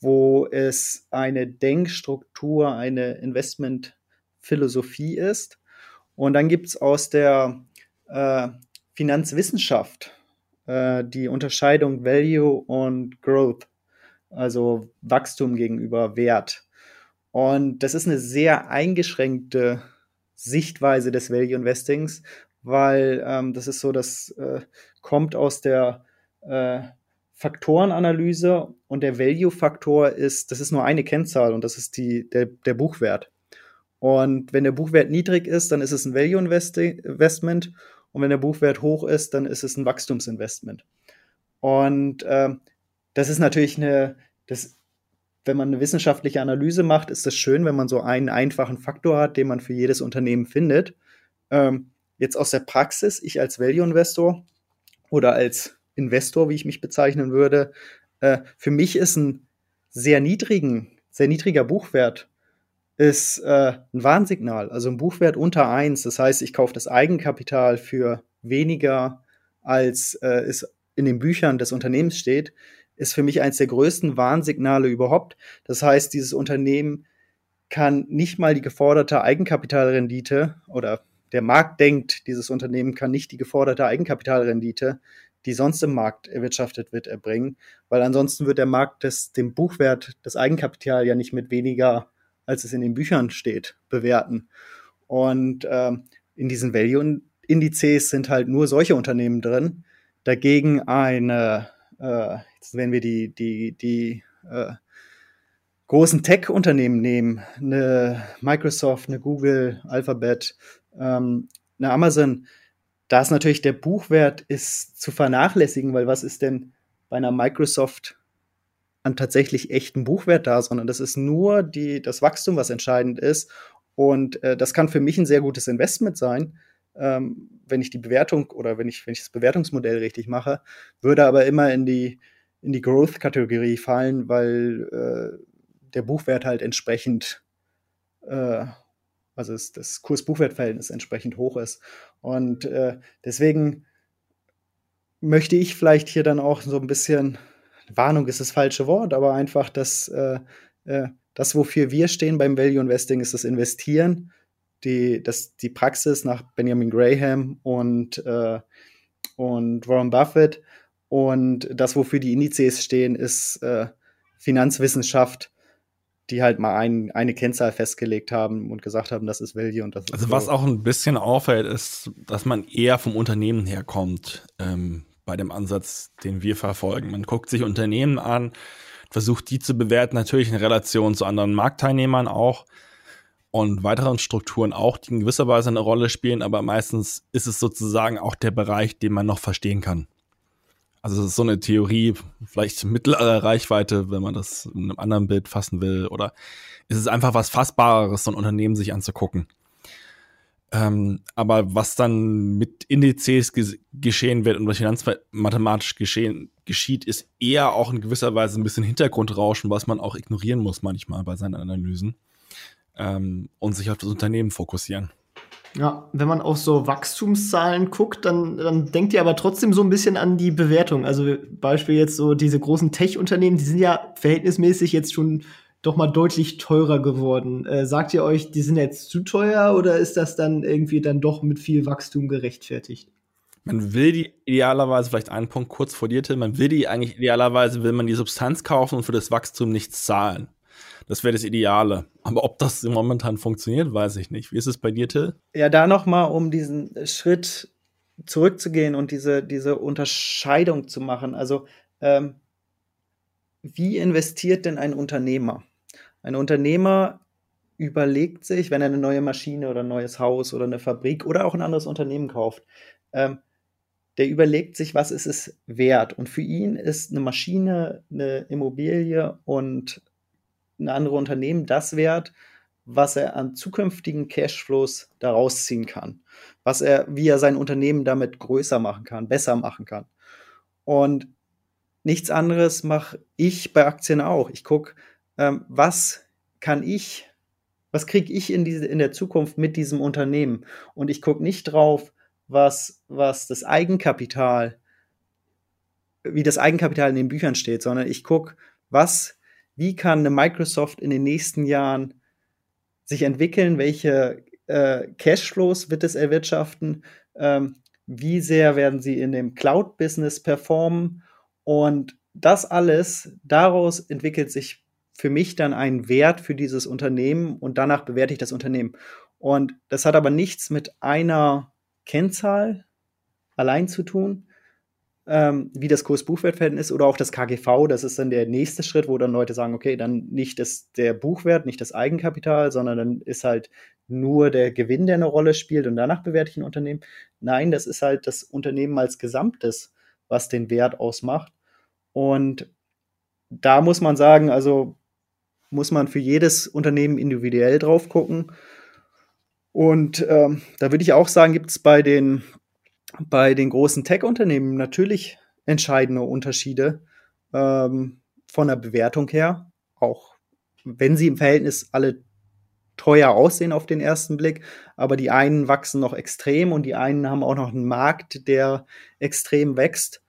wo es eine Denkstruktur, eine Investmentphilosophie ist. Und dann gibt es aus der äh, Finanzwissenschaft äh, die Unterscheidung Value und Growth, also Wachstum gegenüber Wert. Und das ist eine sehr eingeschränkte Sichtweise des Value Investings, weil ähm, das ist so, das äh, kommt aus der äh, Faktorenanalyse und der Value-Faktor ist, das ist nur eine Kennzahl und das ist die, der, der Buchwert. Und wenn der Buchwert niedrig ist, dann ist es ein Value-Investment und wenn der Buchwert hoch ist, dann ist es ein Wachstumsinvestment. Und äh, das ist natürlich eine, das, wenn man eine wissenschaftliche Analyse macht, ist das schön, wenn man so einen einfachen Faktor hat, den man für jedes Unternehmen findet. Ähm, Jetzt aus der Praxis, ich als Value-Investor oder als Investor, wie ich mich bezeichnen würde, äh, für mich ist ein sehr niedrigen, sehr niedriger Buchwert ist äh, ein Warnsignal. Also ein Buchwert unter eins. Das heißt, ich kaufe das Eigenkapital für weniger, als äh, es in den Büchern des Unternehmens steht, ist für mich eines der größten Warnsignale überhaupt. Das heißt, dieses Unternehmen kann nicht mal die geforderte Eigenkapitalrendite oder der Markt denkt, dieses Unternehmen kann nicht die geforderte Eigenkapitalrendite, die sonst im Markt erwirtschaftet wird, erbringen, weil ansonsten wird der Markt des, den Buchwert, das Eigenkapital ja nicht mit weniger, als es in den Büchern steht, bewerten. Und ähm, in diesen Value-Indizes sind halt nur solche Unternehmen drin. Dagegen eine, äh, jetzt wenn wir die, die, die äh, großen Tech-Unternehmen nehmen, eine Microsoft, eine Google, Alphabet, ähm, eine Amazon, da ist natürlich der Buchwert ist zu vernachlässigen, weil was ist denn bei einer Microsoft an tatsächlich echten Buchwert da, sondern das ist nur die, das Wachstum, was entscheidend ist. Und äh, das kann für mich ein sehr gutes Investment sein, ähm, wenn ich die Bewertung oder wenn ich, wenn ich das Bewertungsmodell richtig mache, würde aber immer in die, in die Growth-Kategorie fallen, weil äh, der Buchwert halt entsprechend, äh, also es, das Kurs-Buchwert-Verhältnis entsprechend hoch ist. Und äh, deswegen möchte ich vielleicht hier dann auch so ein bisschen, Warnung ist das falsche Wort, aber einfach, dass äh, äh, das, wofür wir stehen beim Value Investing, ist das Investieren, die, das, die Praxis nach Benjamin Graham und, äh, und Warren Buffett. Und das, wofür die Indizes stehen, ist äh, Finanzwissenschaft, die halt mal ein, eine Kennzahl festgelegt haben und gesagt haben, das ist Value und das ist
Also was auch ein bisschen auffällt, ist, dass man eher vom Unternehmen herkommt ähm, bei dem Ansatz, den wir verfolgen. Man guckt sich Unternehmen an, versucht die zu bewerten, natürlich in Relation zu anderen Marktteilnehmern auch und weiteren Strukturen auch, die in gewisser Weise eine Rolle spielen, aber meistens ist es sozusagen auch der Bereich, den man noch verstehen kann. Also es ist so eine Theorie, vielleicht mittlere Reichweite, wenn man das in einem anderen Bild fassen will, oder ist es einfach was Fassbareres, so ein Unternehmen sich anzugucken. Ähm, aber was dann mit Indizes ge geschehen wird und was finanzmathematisch geschehen, geschieht, ist eher auch in gewisser Weise ein bisschen Hintergrundrauschen, was man auch ignorieren muss manchmal bei seinen Analysen ähm, und sich auf das Unternehmen fokussieren.
Ja, wenn man auf so Wachstumszahlen guckt, dann, dann denkt ihr aber trotzdem so ein bisschen an die Bewertung. Also Beispiel jetzt so diese großen Tech-Unternehmen, die sind ja verhältnismäßig jetzt schon doch mal deutlich teurer geworden. Äh, sagt ihr euch, die sind jetzt zu teuer oder ist das dann irgendwie dann doch mit viel Wachstum gerechtfertigt?
Man will die idealerweise, vielleicht einen Punkt kurz vor dir, Tim, man will die eigentlich idealerweise, will man die Substanz kaufen und für das Wachstum nichts zahlen. Das wäre das Ideale. Aber ob das momentan funktioniert, weiß ich nicht. Wie ist es bei dir, Till?
Ja, da nochmal, um diesen Schritt zurückzugehen und diese, diese Unterscheidung zu machen. Also, ähm, wie investiert denn ein Unternehmer? Ein Unternehmer überlegt sich, wenn er eine neue Maschine oder ein neues Haus oder eine Fabrik oder auch ein anderes Unternehmen kauft, ähm, der überlegt sich, was ist es wert. Und für ihn ist eine Maschine, eine Immobilie und ein anderes Unternehmen das wert, was er an zukünftigen Cashflows daraus ziehen kann, was er, wie er sein Unternehmen damit größer machen kann, besser machen kann. Und nichts anderes mache ich bei Aktien auch. Ich gucke, ähm, was kann ich, was kriege ich in, diese, in der Zukunft mit diesem Unternehmen? Und ich gucke nicht drauf, was, was das Eigenkapital, wie das Eigenkapital in den Büchern steht, sondern ich gucke, was wie kann eine Microsoft in den nächsten Jahren sich entwickeln, welche äh, Cashflows wird es erwirtschaften, ähm, wie sehr werden sie in dem Cloud-Business performen? Und das alles, daraus entwickelt sich für mich dann ein Wert für dieses Unternehmen und danach bewerte ich das Unternehmen. Und das hat aber nichts mit einer Kennzahl allein zu tun, ähm, wie das Kurs-Buchwert-Verhältnis oder auch das KGV. Das ist dann der nächste Schritt, wo dann Leute sagen, okay, dann nicht das, der Buchwert, nicht das Eigenkapital, sondern dann ist halt nur der Gewinn, der eine Rolle spielt und danach bewerte ich ein Unternehmen. Nein, das ist halt das Unternehmen als Gesamtes, was den Wert ausmacht. Und da muss man sagen, also muss man für jedes Unternehmen individuell drauf gucken. Und ähm, da würde ich auch sagen, gibt es bei den bei den großen Tech-Unternehmen natürlich entscheidende Unterschiede ähm, von der Bewertung her, auch wenn sie im Verhältnis alle teuer aussehen auf den ersten Blick, aber die einen wachsen noch extrem und die einen haben auch noch einen Markt, der extrem wächst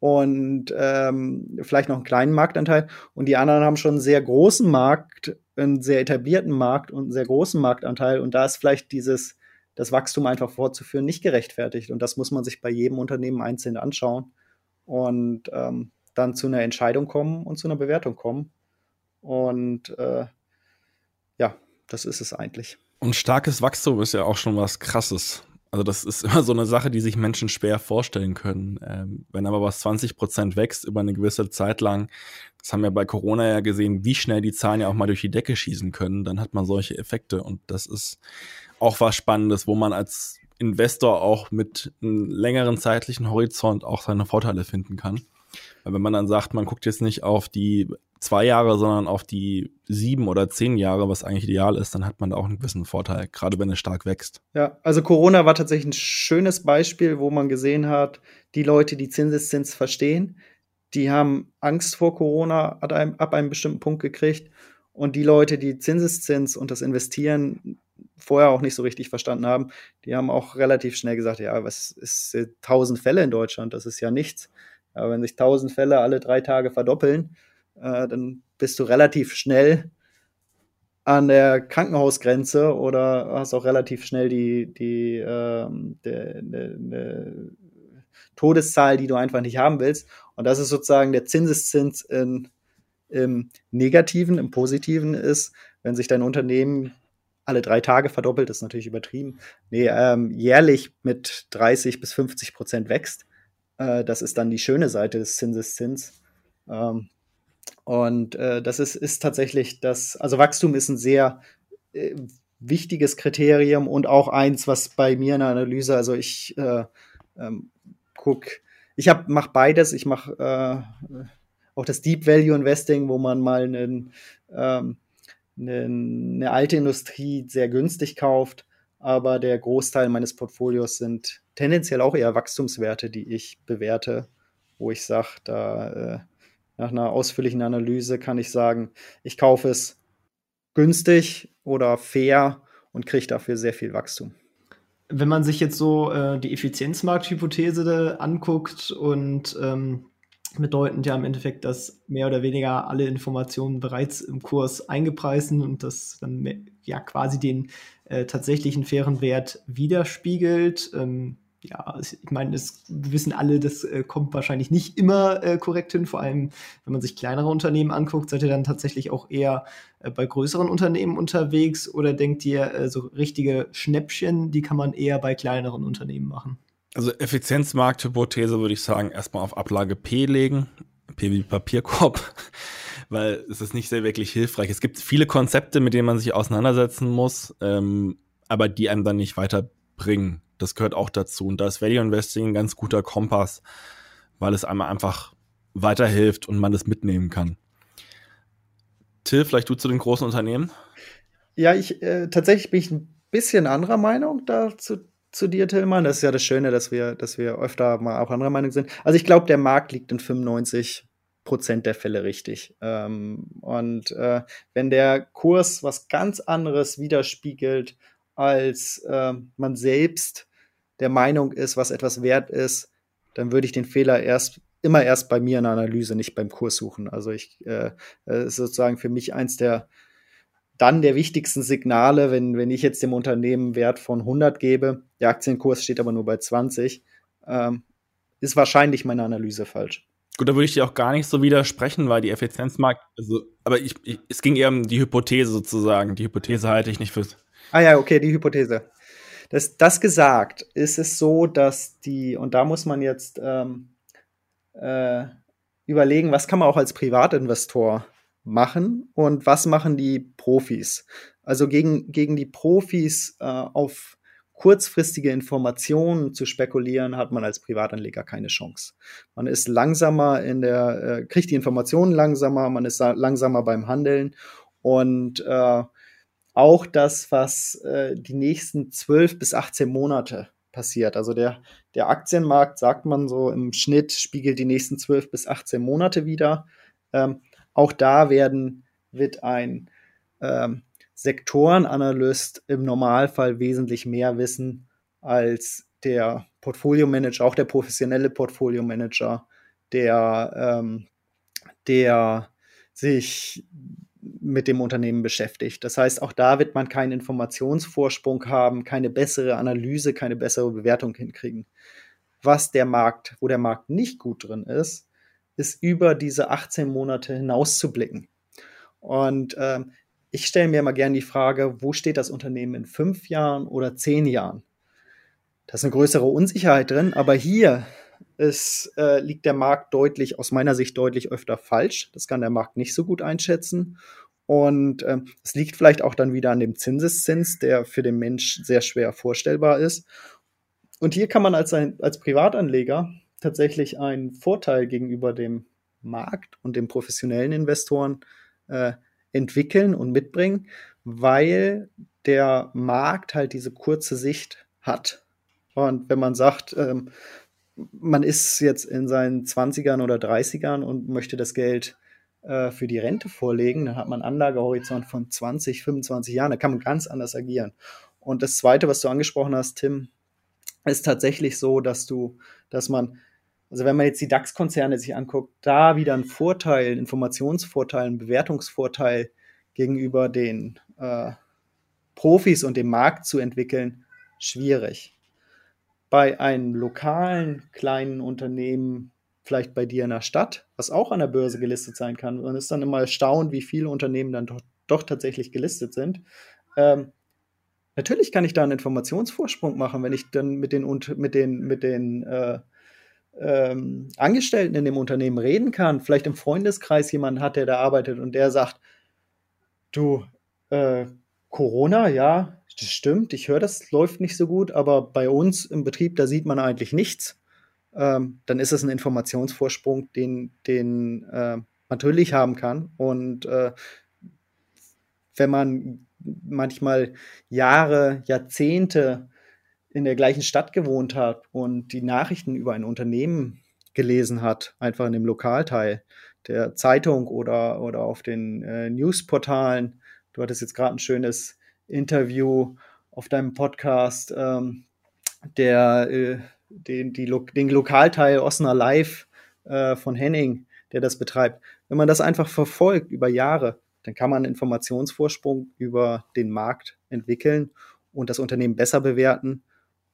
und ähm, vielleicht noch einen kleinen Marktanteil. Und die anderen haben schon einen sehr großen Markt, einen sehr etablierten Markt und einen sehr großen Marktanteil. Und da ist vielleicht dieses das Wachstum einfach fortzuführen, nicht gerechtfertigt. Und das muss man sich bei jedem Unternehmen einzeln anschauen und ähm, dann zu einer Entscheidung kommen und zu einer Bewertung kommen. Und äh, ja, das ist es eigentlich.
Und starkes Wachstum ist ja auch schon was Krasses. Also das ist immer so eine Sache, die sich Menschen schwer vorstellen können. Ähm, wenn aber was 20 Prozent wächst über eine gewisse Zeit lang, das haben wir bei Corona ja gesehen, wie schnell die Zahlen ja auch mal durch die Decke schießen können, dann hat man solche Effekte und das ist auch was Spannendes, wo man als Investor auch mit einem längeren zeitlichen Horizont auch seine Vorteile finden kann. Weil wenn man dann sagt, man guckt jetzt nicht auf die zwei Jahre, sondern auf die sieben oder zehn Jahre, was eigentlich ideal ist, dann hat man da auch einen gewissen Vorteil, gerade wenn es stark wächst.
Ja, also Corona war tatsächlich ein schönes Beispiel, wo man gesehen hat, die Leute, die Zinseszins verstehen, die haben Angst vor Corona ab einem, ab einem bestimmten Punkt gekriegt. Und die Leute, die Zinseszins und das Investieren vorher auch nicht so richtig verstanden haben, die haben auch relativ schnell gesagt, ja, was ist tausend Fälle in Deutschland, das ist ja nichts. Aber wenn sich tausend Fälle alle drei Tage verdoppeln, äh, dann bist du relativ schnell an der Krankenhausgrenze oder hast auch relativ schnell die, die ähm, de, de, de Todeszahl, die du einfach nicht haben willst. Und das ist sozusagen der Zinseszins in, im Negativen, im Positiven ist, wenn sich dein Unternehmen alle drei Tage verdoppelt, ist natürlich übertrieben. Nee, ähm, jährlich mit 30 bis 50 Prozent wächst. Äh, das ist dann die schöne Seite des Zinseszins. Ähm, und äh, das ist, ist tatsächlich das, also Wachstum ist ein sehr äh, wichtiges Kriterium und auch eins, was bei mir in der Analyse, also ich äh, ähm, guck, ich hab, mach beides, ich mache äh, auch das Deep Value Investing, wo man mal einen, ähm, einen, eine alte Industrie sehr günstig kauft, aber der Großteil meines Portfolios sind tendenziell auch eher Wachstumswerte, die ich bewerte, wo ich sage, da äh, nach einer ausführlichen Analyse kann ich sagen, ich kaufe es günstig oder fair und kriege dafür sehr viel Wachstum.
Wenn man sich jetzt so äh, die Effizienzmarkthypothese anguckt und ähm, bedeutend ja im Endeffekt, dass mehr oder weniger alle Informationen bereits im Kurs eingepreisen und das dann ja quasi den äh, tatsächlichen fairen Wert widerspiegelt. Ähm, ja, ich meine, das wissen alle, das äh, kommt wahrscheinlich nicht immer äh, korrekt hin. Vor allem, wenn man sich kleinere Unternehmen anguckt, seid ihr dann tatsächlich auch eher äh, bei größeren Unternehmen unterwegs oder denkt ihr, äh, so richtige Schnäppchen, die kann man eher bei kleineren Unternehmen machen?
Also Effizienzmarkthypothese würde ich sagen, erstmal auf Ablage P legen. P wie Papierkorb. Weil es ist nicht sehr wirklich hilfreich. Es gibt viele Konzepte, mit denen man sich auseinandersetzen muss, ähm, aber die einem dann nicht weiterbringen das gehört auch dazu. Und da ist Value Investing ein ganz guter Kompass, weil es einmal einfach weiterhilft und man das mitnehmen kann. Till, vielleicht du zu den großen Unternehmen?
Ja, ich äh, tatsächlich bin ich ein bisschen anderer Meinung dazu zu dir, Tillmann. Das ist ja das Schöne, dass wir, dass wir öfter mal auch anderer Meinung sind. Also ich glaube, der Markt liegt in 95 Prozent der Fälle richtig. Ähm, und äh, wenn der Kurs was ganz anderes widerspiegelt, als äh, man selbst der Meinung ist, was etwas wert ist, dann würde ich den Fehler erst immer erst bei mir in der Analyse, nicht beim Kurs suchen. Also ich äh, äh, ist sozusagen für mich eins der dann der wichtigsten Signale, wenn, wenn ich jetzt dem Unternehmen Wert von 100 gebe, der Aktienkurs steht aber nur bei 20, ähm, ist wahrscheinlich meine Analyse falsch.
Gut, da würde ich dir auch gar nicht so widersprechen, weil die Effizienzmarkt, also, aber ich, ich, es ging eher um die Hypothese sozusagen. Die Hypothese halte ich nicht für.
Ah ja, okay, die Hypothese. Das, das gesagt, ist es so, dass die, und da muss man jetzt ähm, äh, überlegen, was kann man auch als Privatinvestor machen und was machen die Profis. Also gegen, gegen die Profis äh, auf kurzfristige Informationen zu spekulieren, hat man als Privatanleger keine Chance. Man ist langsamer in der, äh, kriegt die Informationen langsamer, man ist langsamer beim Handeln und äh, auch das, was äh, die nächsten 12 bis 18 Monate passiert. Also der, der Aktienmarkt, sagt man so, im Schnitt spiegelt die nächsten 12 bis 18 Monate wieder. Ähm, auch da werden, wird ein ähm, Sektorenanalyst im Normalfall wesentlich mehr wissen als der Portfolio-Manager, auch der professionelle Portfolio-Manager, der, ähm, der sich mit dem Unternehmen beschäftigt. Das heißt, auch da wird man keinen Informationsvorsprung haben, keine bessere Analyse, keine bessere Bewertung hinkriegen. Was der Markt, wo der Markt nicht gut drin ist, ist über diese 18 Monate hinaus zu blicken. Und äh, ich stelle mir immer gerne die Frage, wo steht das Unternehmen in fünf Jahren oder zehn Jahren? Da ist eine größere Unsicherheit drin, aber hier ist, äh, liegt der Markt deutlich, aus meiner Sicht deutlich öfter falsch. Das kann der Markt nicht so gut einschätzen. Und ähm, es liegt vielleicht auch dann wieder an dem Zinseszins, der für den Mensch sehr schwer vorstellbar ist. Und hier kann man als, ein, als Privatanleger tatsächlich einen Vorteil gegenüber dem Markt und den professionellen Investoren äh, entwickeln und mitbringen, weil der Markt halt diese kurze Sicht hat. Und wenn man sagt, ähm, man ist jetzt in seinen 20ern oder 30ern und möchte das Geld äh, für die Rente vorlegen, dann hat man einen Anlagehorizont von 20, 25 Jahren, da kann man ganz anders agieren. Und das Zweite, was du angesprochen hast, Tim, ist tatsächlich so, dass du, dass man, also wenn man jetzt die DAX-Konzerne sich anguckt, da wieder einen Vorteil, einen Informationsvorteil, einen Bewertungsvorteil gegenüber den äh, Profis und dem Markt zu entwickeln, schwierig. Bei einem lokalen kleinen Unternehmen, vielleicht bei dir in der Stadt, was auch an der Börse gelistet sein kann, man ist dann immer erstaunt, wie viele Unternehmen dann doch, doch tatsächlich gelistet sind. Ähm, natürlich kann ich da einen Informationsvorsprung machen, wenn ich dann mit den, mit den, mit den äh, ähm, Angestellten in dem Unternehmen reden kann, vielleicht im Freundeskreis jemanden hat, der da arbeitet und der sagt, du, äh, Corona, ja, das stimmt, ich höre, das läuft nicht so gut, aber bei uns im Betrieb, da sieht man eigentlich nichts. Ähm, dann ist es ein Informationsvorsprung, den, den äh, natürlich haben kann. Und äh, wenn man manchmal Jahre, Jahrzehnte in der gleichen Stadt gewohnt hat und die Nachrichten über ein Unternehmen gelesen hat, einfach in dem Lokalteil der Zeitung oder, oder auf den äh, Newsportalen, Du hattest jetzt gerade ein schönes Interview auf deinem Podcast, ähm, der äh, den, die, den Lokalteil Osnabrück Live äh, von Henning, der das betreibt. Wenn man das einfach verfolgt über Jahre, dann kann man einen Informationsvorsprung über den Markt entwickeln und das Unternehmen besser bewerten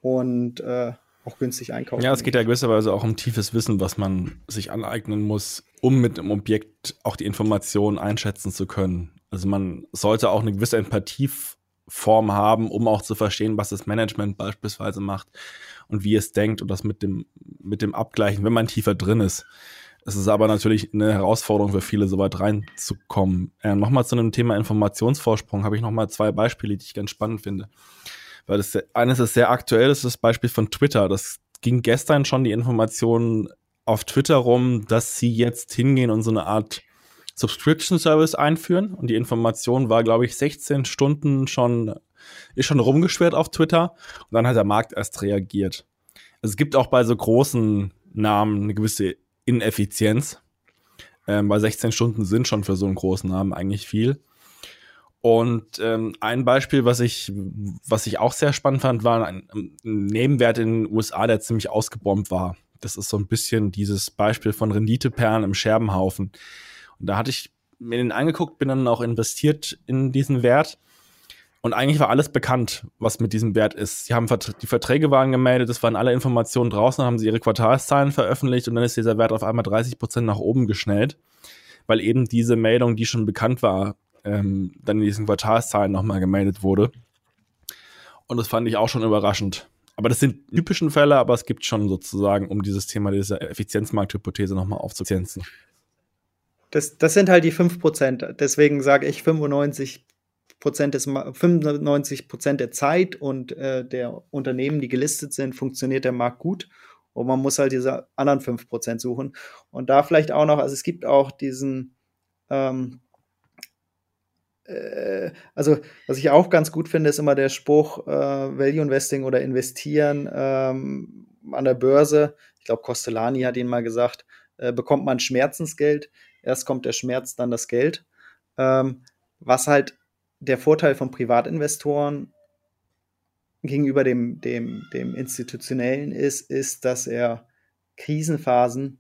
und äh, auch günstig einkaufen.
Ja, es geht ja gewisserweise auch um tiefes Wissen, was man sich aneignen muss, um mit dem Objekt auch die Informationen einschätzen zu können. Also man sollte auch eine gewisse Empathieform haben, um auch zu verstehen, was das Management beispielsweise macht und wie es denkt und das mit dem, mit dem Abgleichen, wenn man tiefer drin ist. Es ist aber natürlich eine Herausforderung für viele, so weit reinzukommen. Äh, nochmal zu einem Thema Informationsvorsprung habe ich nochmal zwei Beispiele, die ich ganz spannend finde. Weil das eines ist sehr aktuell, das ist das Beispiel von Twitter. Das ging gestern schon die Information auf Twitter rum, dass sie jetzt hingehen und so eine Art Subscription Service einführen und die Information war, glaube ich, 16 Stunden schon, ist schon rumgeschwert auf Twitter und dann hat der Markt erst reagiert. Es gibt auch bei so großen Namen eine gewisse Ineffizienz, ähm, weil 16 Stunden sind schon für so einen großen Namen eigentlich viel. Und ähm, ein Beispiel, was ich, was ich auch sehr spannend fand, war ein, ein Nebenwert in den USA, der ziemlich ausgebombt war. Das ist so ein bisschen dieses Beispiel von Renditeperlen im Scherbenhaufen. Und da hatte ich mir den angeguckt, bin dann auch investiert in diesen Wert. Und eigentlich war alles bekannt, was mit diesem Wert ist. Sie haben die Verträge waren gemeldet, es waren alle Informationen draußen, dann haben sie ihre Quartalszahlen veröffentlicht und dann ist dieser Wert auf einmal 30 Prozent nach oben geschnellt, weil eben diese Meldung, die schon bekannt war, ähm, dann in diesen Quartalszahlen nochmal gemeldet wurde. Und das fand ich auch schon überraschend. Aber das sind typischen Fälle, aber es gibt schon sozusagen, um dieses Thema dieser Effizienzmarkthypothese nochmal aufzuzienzen.
Das, das sind halt die 5%. Deswegen sage ich 95 des 95 der Zeit und äh, der Unternehmen, die gelistet sind, funktioniert der Markt gut. Und man muss halt diese anderen 5% suchen. Und da vielleicht auch noch, also es gibt auch diesen, ähm, äh, also was ich auch ganz gut finde, ist immer der Spruch, äh, Value Investing oder investieren ähm, an der Börse. Ich glaube, Costellani hat ihn mal gesagt, äh, bekommt man Schmerzensgeld. Erst kommt der Schmerz, dann das Geld. Ähm, was halt der Vorteil von Privatinvestoren gegenüber dem, dem, dem institutionellen ist, ist, dass er Krisenphasen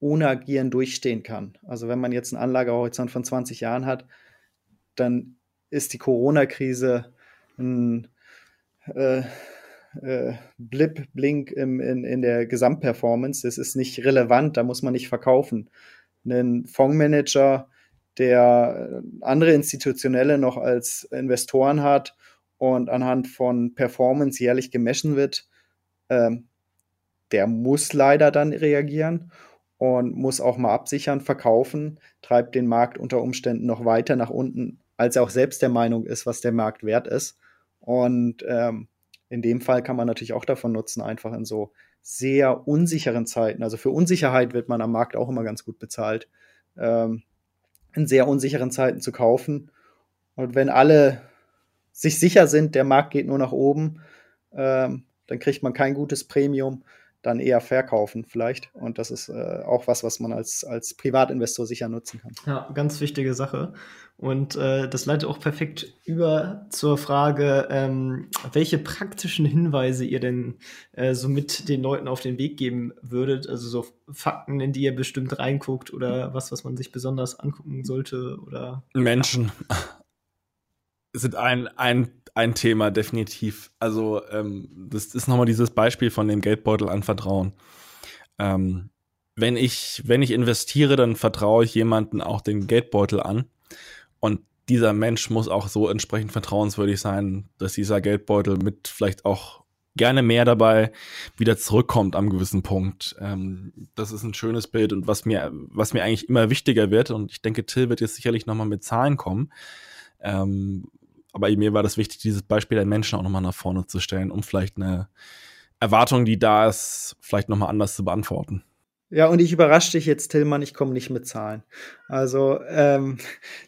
ohne Agieren durchstehen kann. Also wenn man jetzt einen Anlagehorizont von 20 Jahren hat, dann ist die Corona-Krise ein äh, äh, Blip, Blink im, in, in der Gesamtperformance. Das ist nicht relevant, da muss man nicht verkaufen einen Fondsmanager, der andere Institutionelle noch als Investoren hat und anhand von Performance jährlich gemessen wird, ähm, der muss leider dann reagieren und muss auch mal absichern, verkaufen, treibt den Markt unter Umständen noch weiter nach unten, als er auch selbst der Meinung ist, was der Markt wert ist. Und ähm, in dem Fall kann man natürlich auch davon nutzen, einfach in so sehr unsicheren Zeiten. Also für Unsicherheit wird man am Markt auch immer ganz gut bezahlt, ähm, in sehr unsicheren Zeiten zu kaufen. Und wenn alle sich sicher sind, der Markt geht nur nach oben, ähm, dann kriegt man kein gutes Premium dann eher verkaufen vielleicht. Und das ist äh, auch was, was man als, als Privatinvestor sicher nutzen kann.
Ja, ganz wichtige Sache. Und äh, das leitet auch perfekt über zur Frage, ähm, welche praktischen Hinweise ihr denn äh, so mit den Leuten auf den Weg geben würdet. Also so Fakten, in die ihr bestimmt reinguckt oder was, was man sich besonders angucken sollte oder.
Menschen sind ein, ein ein Thema, definitiv. Also, ähm, das ist nochmal dieses Beispiel von dem Geldbeutel anvertrauen. Ähm, wenn ich, wenn ich investiere, dann vertraue ich jemanden auch den Geldbeutel an. Und dieser Mensch muss auch so entsprechend vertrauenswürdig sein, dass dieser Geldbeutel mit vielleicht auch gerne mehr dabei wieder zurückkommt am gewissen Punkt. Ähm, das ist ein schönes Bild und was mir, was mir eigentlich immer wichtiger wird. Und ich denke, Till wird jetzt sicherlich nochmal mit Zahlen kommen. Ähm, aber mir war das wichtig, dieses Beispiel der Menschen auch nochmal nach vorne zu stellen, um vielleicht eine Erwartung, die da ist, vielleicht nochmal anders zu beantworten.
Ja, und ich überrasche dich jetzt, Tillmann, ich komme nicht mit Zahlen. Also ähm,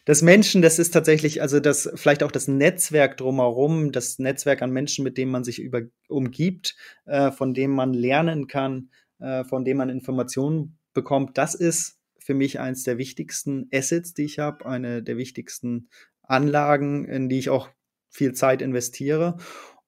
das Menschen, das ist tatsächlich, also das vielleicht auch das Netzwerk drumherum, das Netzwerk an Menschen, mit dem man sich über, umgibt, äh, von dem man lernen kann, äh, von dem man Informationen bekommt, das ist für mich eins der wichtigsten Assets, die ich habe, eine der wichtigsten Anlagen, in die ich auch viel Zeit investiere.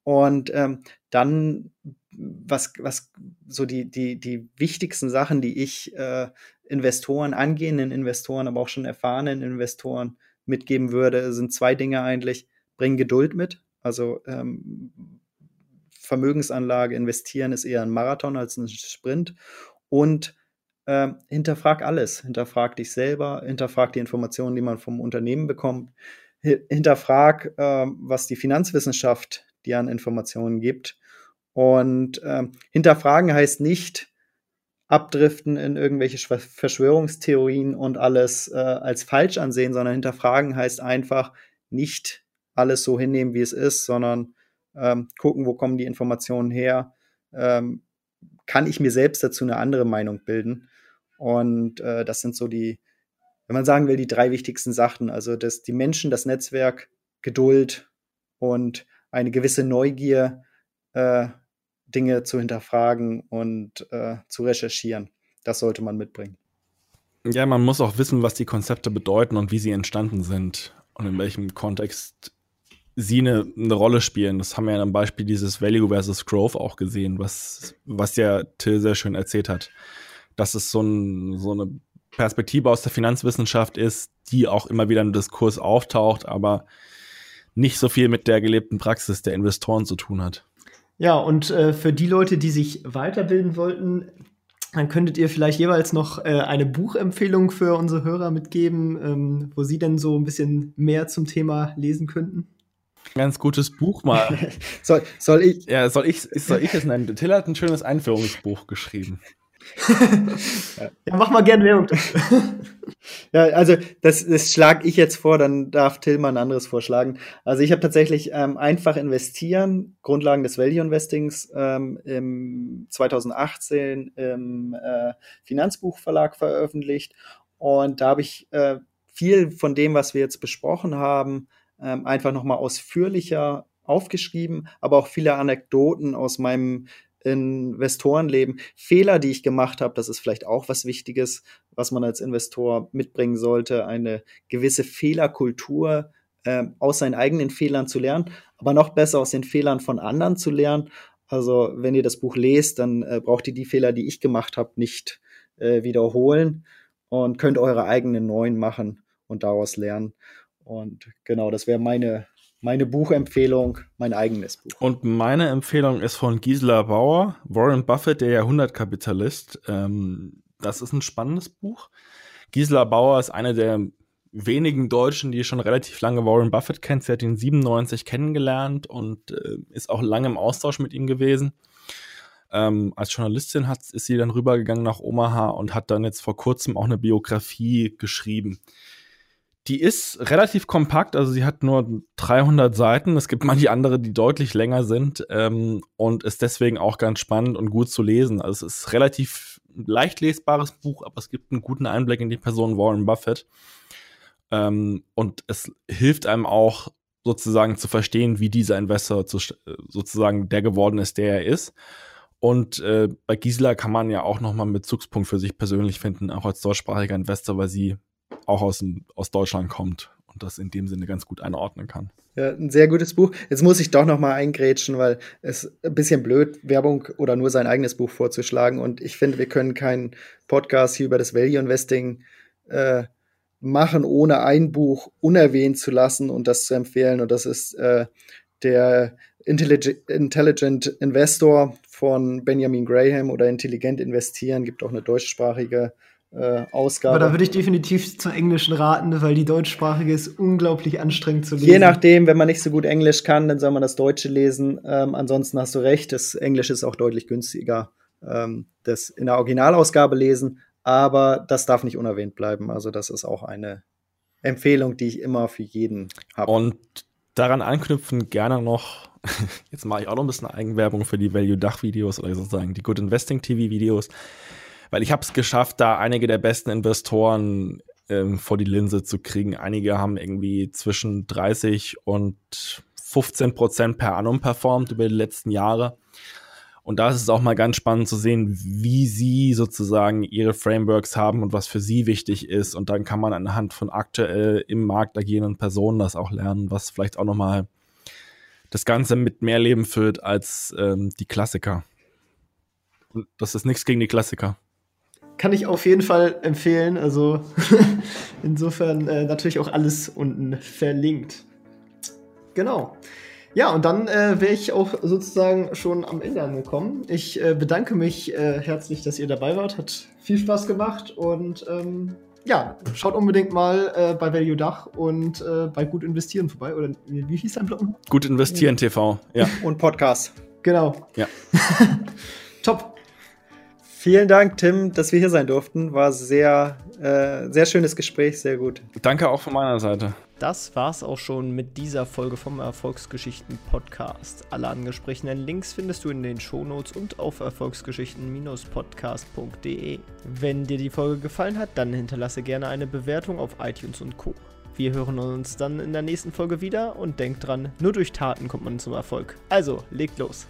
Und ähm, dann, was, was so die, die, die wichtigsten Sachen, die ich äh, Investoren, angehenden Investoren, aber auch schon erfahrenen Investoren mitgeben würde, sind zwei Dinge eigentlich. Bring Geduld mit. Also ähm, Vermögensanlage investieren ist eher ein Marathon als ein Sprint. Und äh, hinterfrag alles. Hinterfrag dich selber, hinterfrag die Informationen, die man vom Unternehmen bekommt hinterfrag, äh, was die Finanzwissenschaft dir an Informationen gibt. Und äh, hinterfragen heißt nicht abdriften in irgendwelche Verschwörungstheorien und alles äh, als falsch ansehen, sondern hinterfragen heißt einfach nicht alles so hinnehmen, wie es ist, sondern ähm, gucken, wo kommen die Informationen her. Ähm, kann ich mir selbst dazu eine andere Meinung bilden? Und äh, das sind so die, wenn man sagen will, die drei wichtigsten Sachen. Also dass die Menschen, das Netzwerk, Geduld und eine gewisse Neugier, äh, Dinge zu hinterfragen und äh, zu recherchieren. Das sollte man mitbringen.
Ja, man muss auch wissen, was die Konzepte bedeuten und wie sie entstanden sind und in welchem Kontext sie eine, eine Rolle spielen. Das haben wir ja am Beispiel dieses Value versus Growth auch gesehen, was, was ja Till sehr schön erzählt hat. Das ist so, ein, so eine Perspektive aus der Finanzwissenschaft ist, die auch immer wieder im Diskurs auftaucht, aber nicht so viel mit der gelebten Praxis der Investoren zu tun hat.
Ja, und äh, für die Leute, die sich weiterbilden wollten, dann könntet ihr vielleicht jeweils noch äh, eine Buchempfehlung für unsere Hörer mitgeben, ähm, wo sie denn so ein bisschen mehr zum Thema lesen könnten.
Ganz gutes Buch mal.
soll, soll ich?
Ja, soll ich, soll ich es nennen? Till hat ein schönes Einführungsbuch geschrieben
ja, mach mal gerne Werbung.
ja, also das, das schlage ich jetzt vor, dann darf Till mal ein anderes vorschlagen. Also ich habe tatsächlich ähm, einfach investieren, Grundlagen des Value Investings ähm, im 2018 im äh, Finanzbuchverlag veröffentlicht und da habe ich äh, viel von dem, was wir jetzt besprochen haben, ähm, einfach nochmal ausführlicher aufgeschrieben, aber auch viele Anekdoten aus meinem Investorenleben. Fehler, die ich gemacht habe, das ist vielleicht auch was Wichtiges, was man als Investor mitbringen sollte, eine gewisse Fehlerkultur äh, aus seinen eigenen Fehlern zu lernen, aber noch besser aus den Fehlern von anderen zu lernen. Also wenn ihr das Buch lest, dann äh, braucht ihr die Fehler, die ich gemacht habe, nicht äh, wiederholen und könnt eure eigenen neuen machen und daraus lernen. Und genau, das wäre meine meine Buchempfehlung, mein eigenes Buch.
Und meine Empfehlung ist von Gisela Bauer, Warren Buffett, der Jahrhundertkapitalist. Ähm, das ist ein spannendes Buch. Gisela Bauer ist eine der wenigen Deutschen, die schon relativ lange Warren Buffett kennt. Sie hat ihn 97 kennengelernt und äh, ist auch lange im Austausch mit ihm gewesen. Ähm, als Journalistin hat, ist sie dann rübergegangen nach Omaha und hat dann jetzt vor kurzem auch eine Biografie geschrieben Die ist relativ kompakt, also sie hat nur 300 Seiten. Es gibt manche andere, die deutlich länger sind ähm, und ist deswegen auch ganz spannend und gut zu lesen. Also es ist relativ leicht lesbares Buch, aber es gibt einen guten Einblick in die Person Warren Buffett. Ähm, und es hilft einem auch sozusagen zu verstehen, wie dieser Investor zu, sozusagen der geworden ist, der er ist. Und äh, bei Gisela kann man ja auch nochmal einen Bezugspunkt für sich persönlich finden, auch als deutschsprachiger Investor, weil sie auch aus, aus Deutschland kommt und das in dem Sinne ganz gut einordnen kann.
Ja, ein sehr gutes Buch. Jetzt muss ich doch noch mal eingrätschen, weil es ein bisschen blöd, Werbung oder nur sein eigenes Buch vorzuschlagen. Und ich finde, wir können keinen Podcast hier über das Value Investing äh, machen, ohne ein Buch unerwähnt zu lassen und das zu empfehlen. Und das ist äh, der Intelligent, Intelligent Investor von Benjamin Graham oder Intelligent Investieren. Gibt auch eine deutschsprachige äh, Ausgabe.
Aber da würde ich definitiv zur englischen raten, weil die deutschsprachige ist unglaublich anstrengend zu lesen.
Je nachdem, wenn man nicht so gut Englisch kann, dann soll man das Deutsche lesen. Ähm, ansonsten hast du recht, das Englische ist auch deutlich günstiger. Ähm, das in der Originalausgabe lesen, aber das darf nicht unerwähnt bleiben. Also das ist auch eine Empfehlung, die ich immer für jeden habe.
Und daran anknüpfen gerne noch, jetzt mache ich auch noch ein bisschen Eigenwerbung für die Value Dach Videos oder sozusagen die Good Investing TV Videos weil ich habe es geschafft, da einige der besten Investoren ähm, vor die Linse zu kriegen. Einige haben irgendwie zwischen 30 und 15 Prozent per annum performt über die letzten Jahre. Und da ist es auch mal ganz spannend zu sehen, wie sie sozusagen ihre Frameworks haben und was für sie wichtig ist. Und dann kann man anhand von aktuell im Markt agierenden Personen das auch lernen, was vielleicht auch nochmal das Ganze mit mehr Leben füllt als ähm, die Klassiker. Und das ist nichts gegen die Klassiker
kann ich auf jeden Fall empfehlen. Also insofern äh, natürlich auch alles unten verlinkt. Genau. Ja, und dann äh, wäre ich auch sozusagen schon am Ende angekommen. Ich äh, bedanke mich äh, herzlich, dass ihr dabei wart. Hat viel Spaß gemacht und ähm, ja, schaut unbedingt mal äh, bei Value Dach und äh, bei Gut Investieren vorbei. Oder wie, wie hieß dein Blog?
Gut Investieren TV, ja.
Und Podcast.
Genau.
Ja.
Top.
Vielen Dank, Tim, dass wir hier sein durften. War sehr, äh, sehr schönes Gespräch, sehr gut.
Danke auch von meiner Seite.
Das war's auch schon mit dieser Folge vom Erfolgsgeschichten Podcast. Alle angesprochenen Links findest du in den Shownotes und auf erfolgsgeschichten-podcast.de. Wenn dir die Folge gefallen hat, dann hinterlasse gerne eine Bewertung auf iTunes und Co. Wir hören uns dann in der nächsten Folge wieder und denkt dran, nur durch Taten kommt man zum Erfolg. Also, legt los.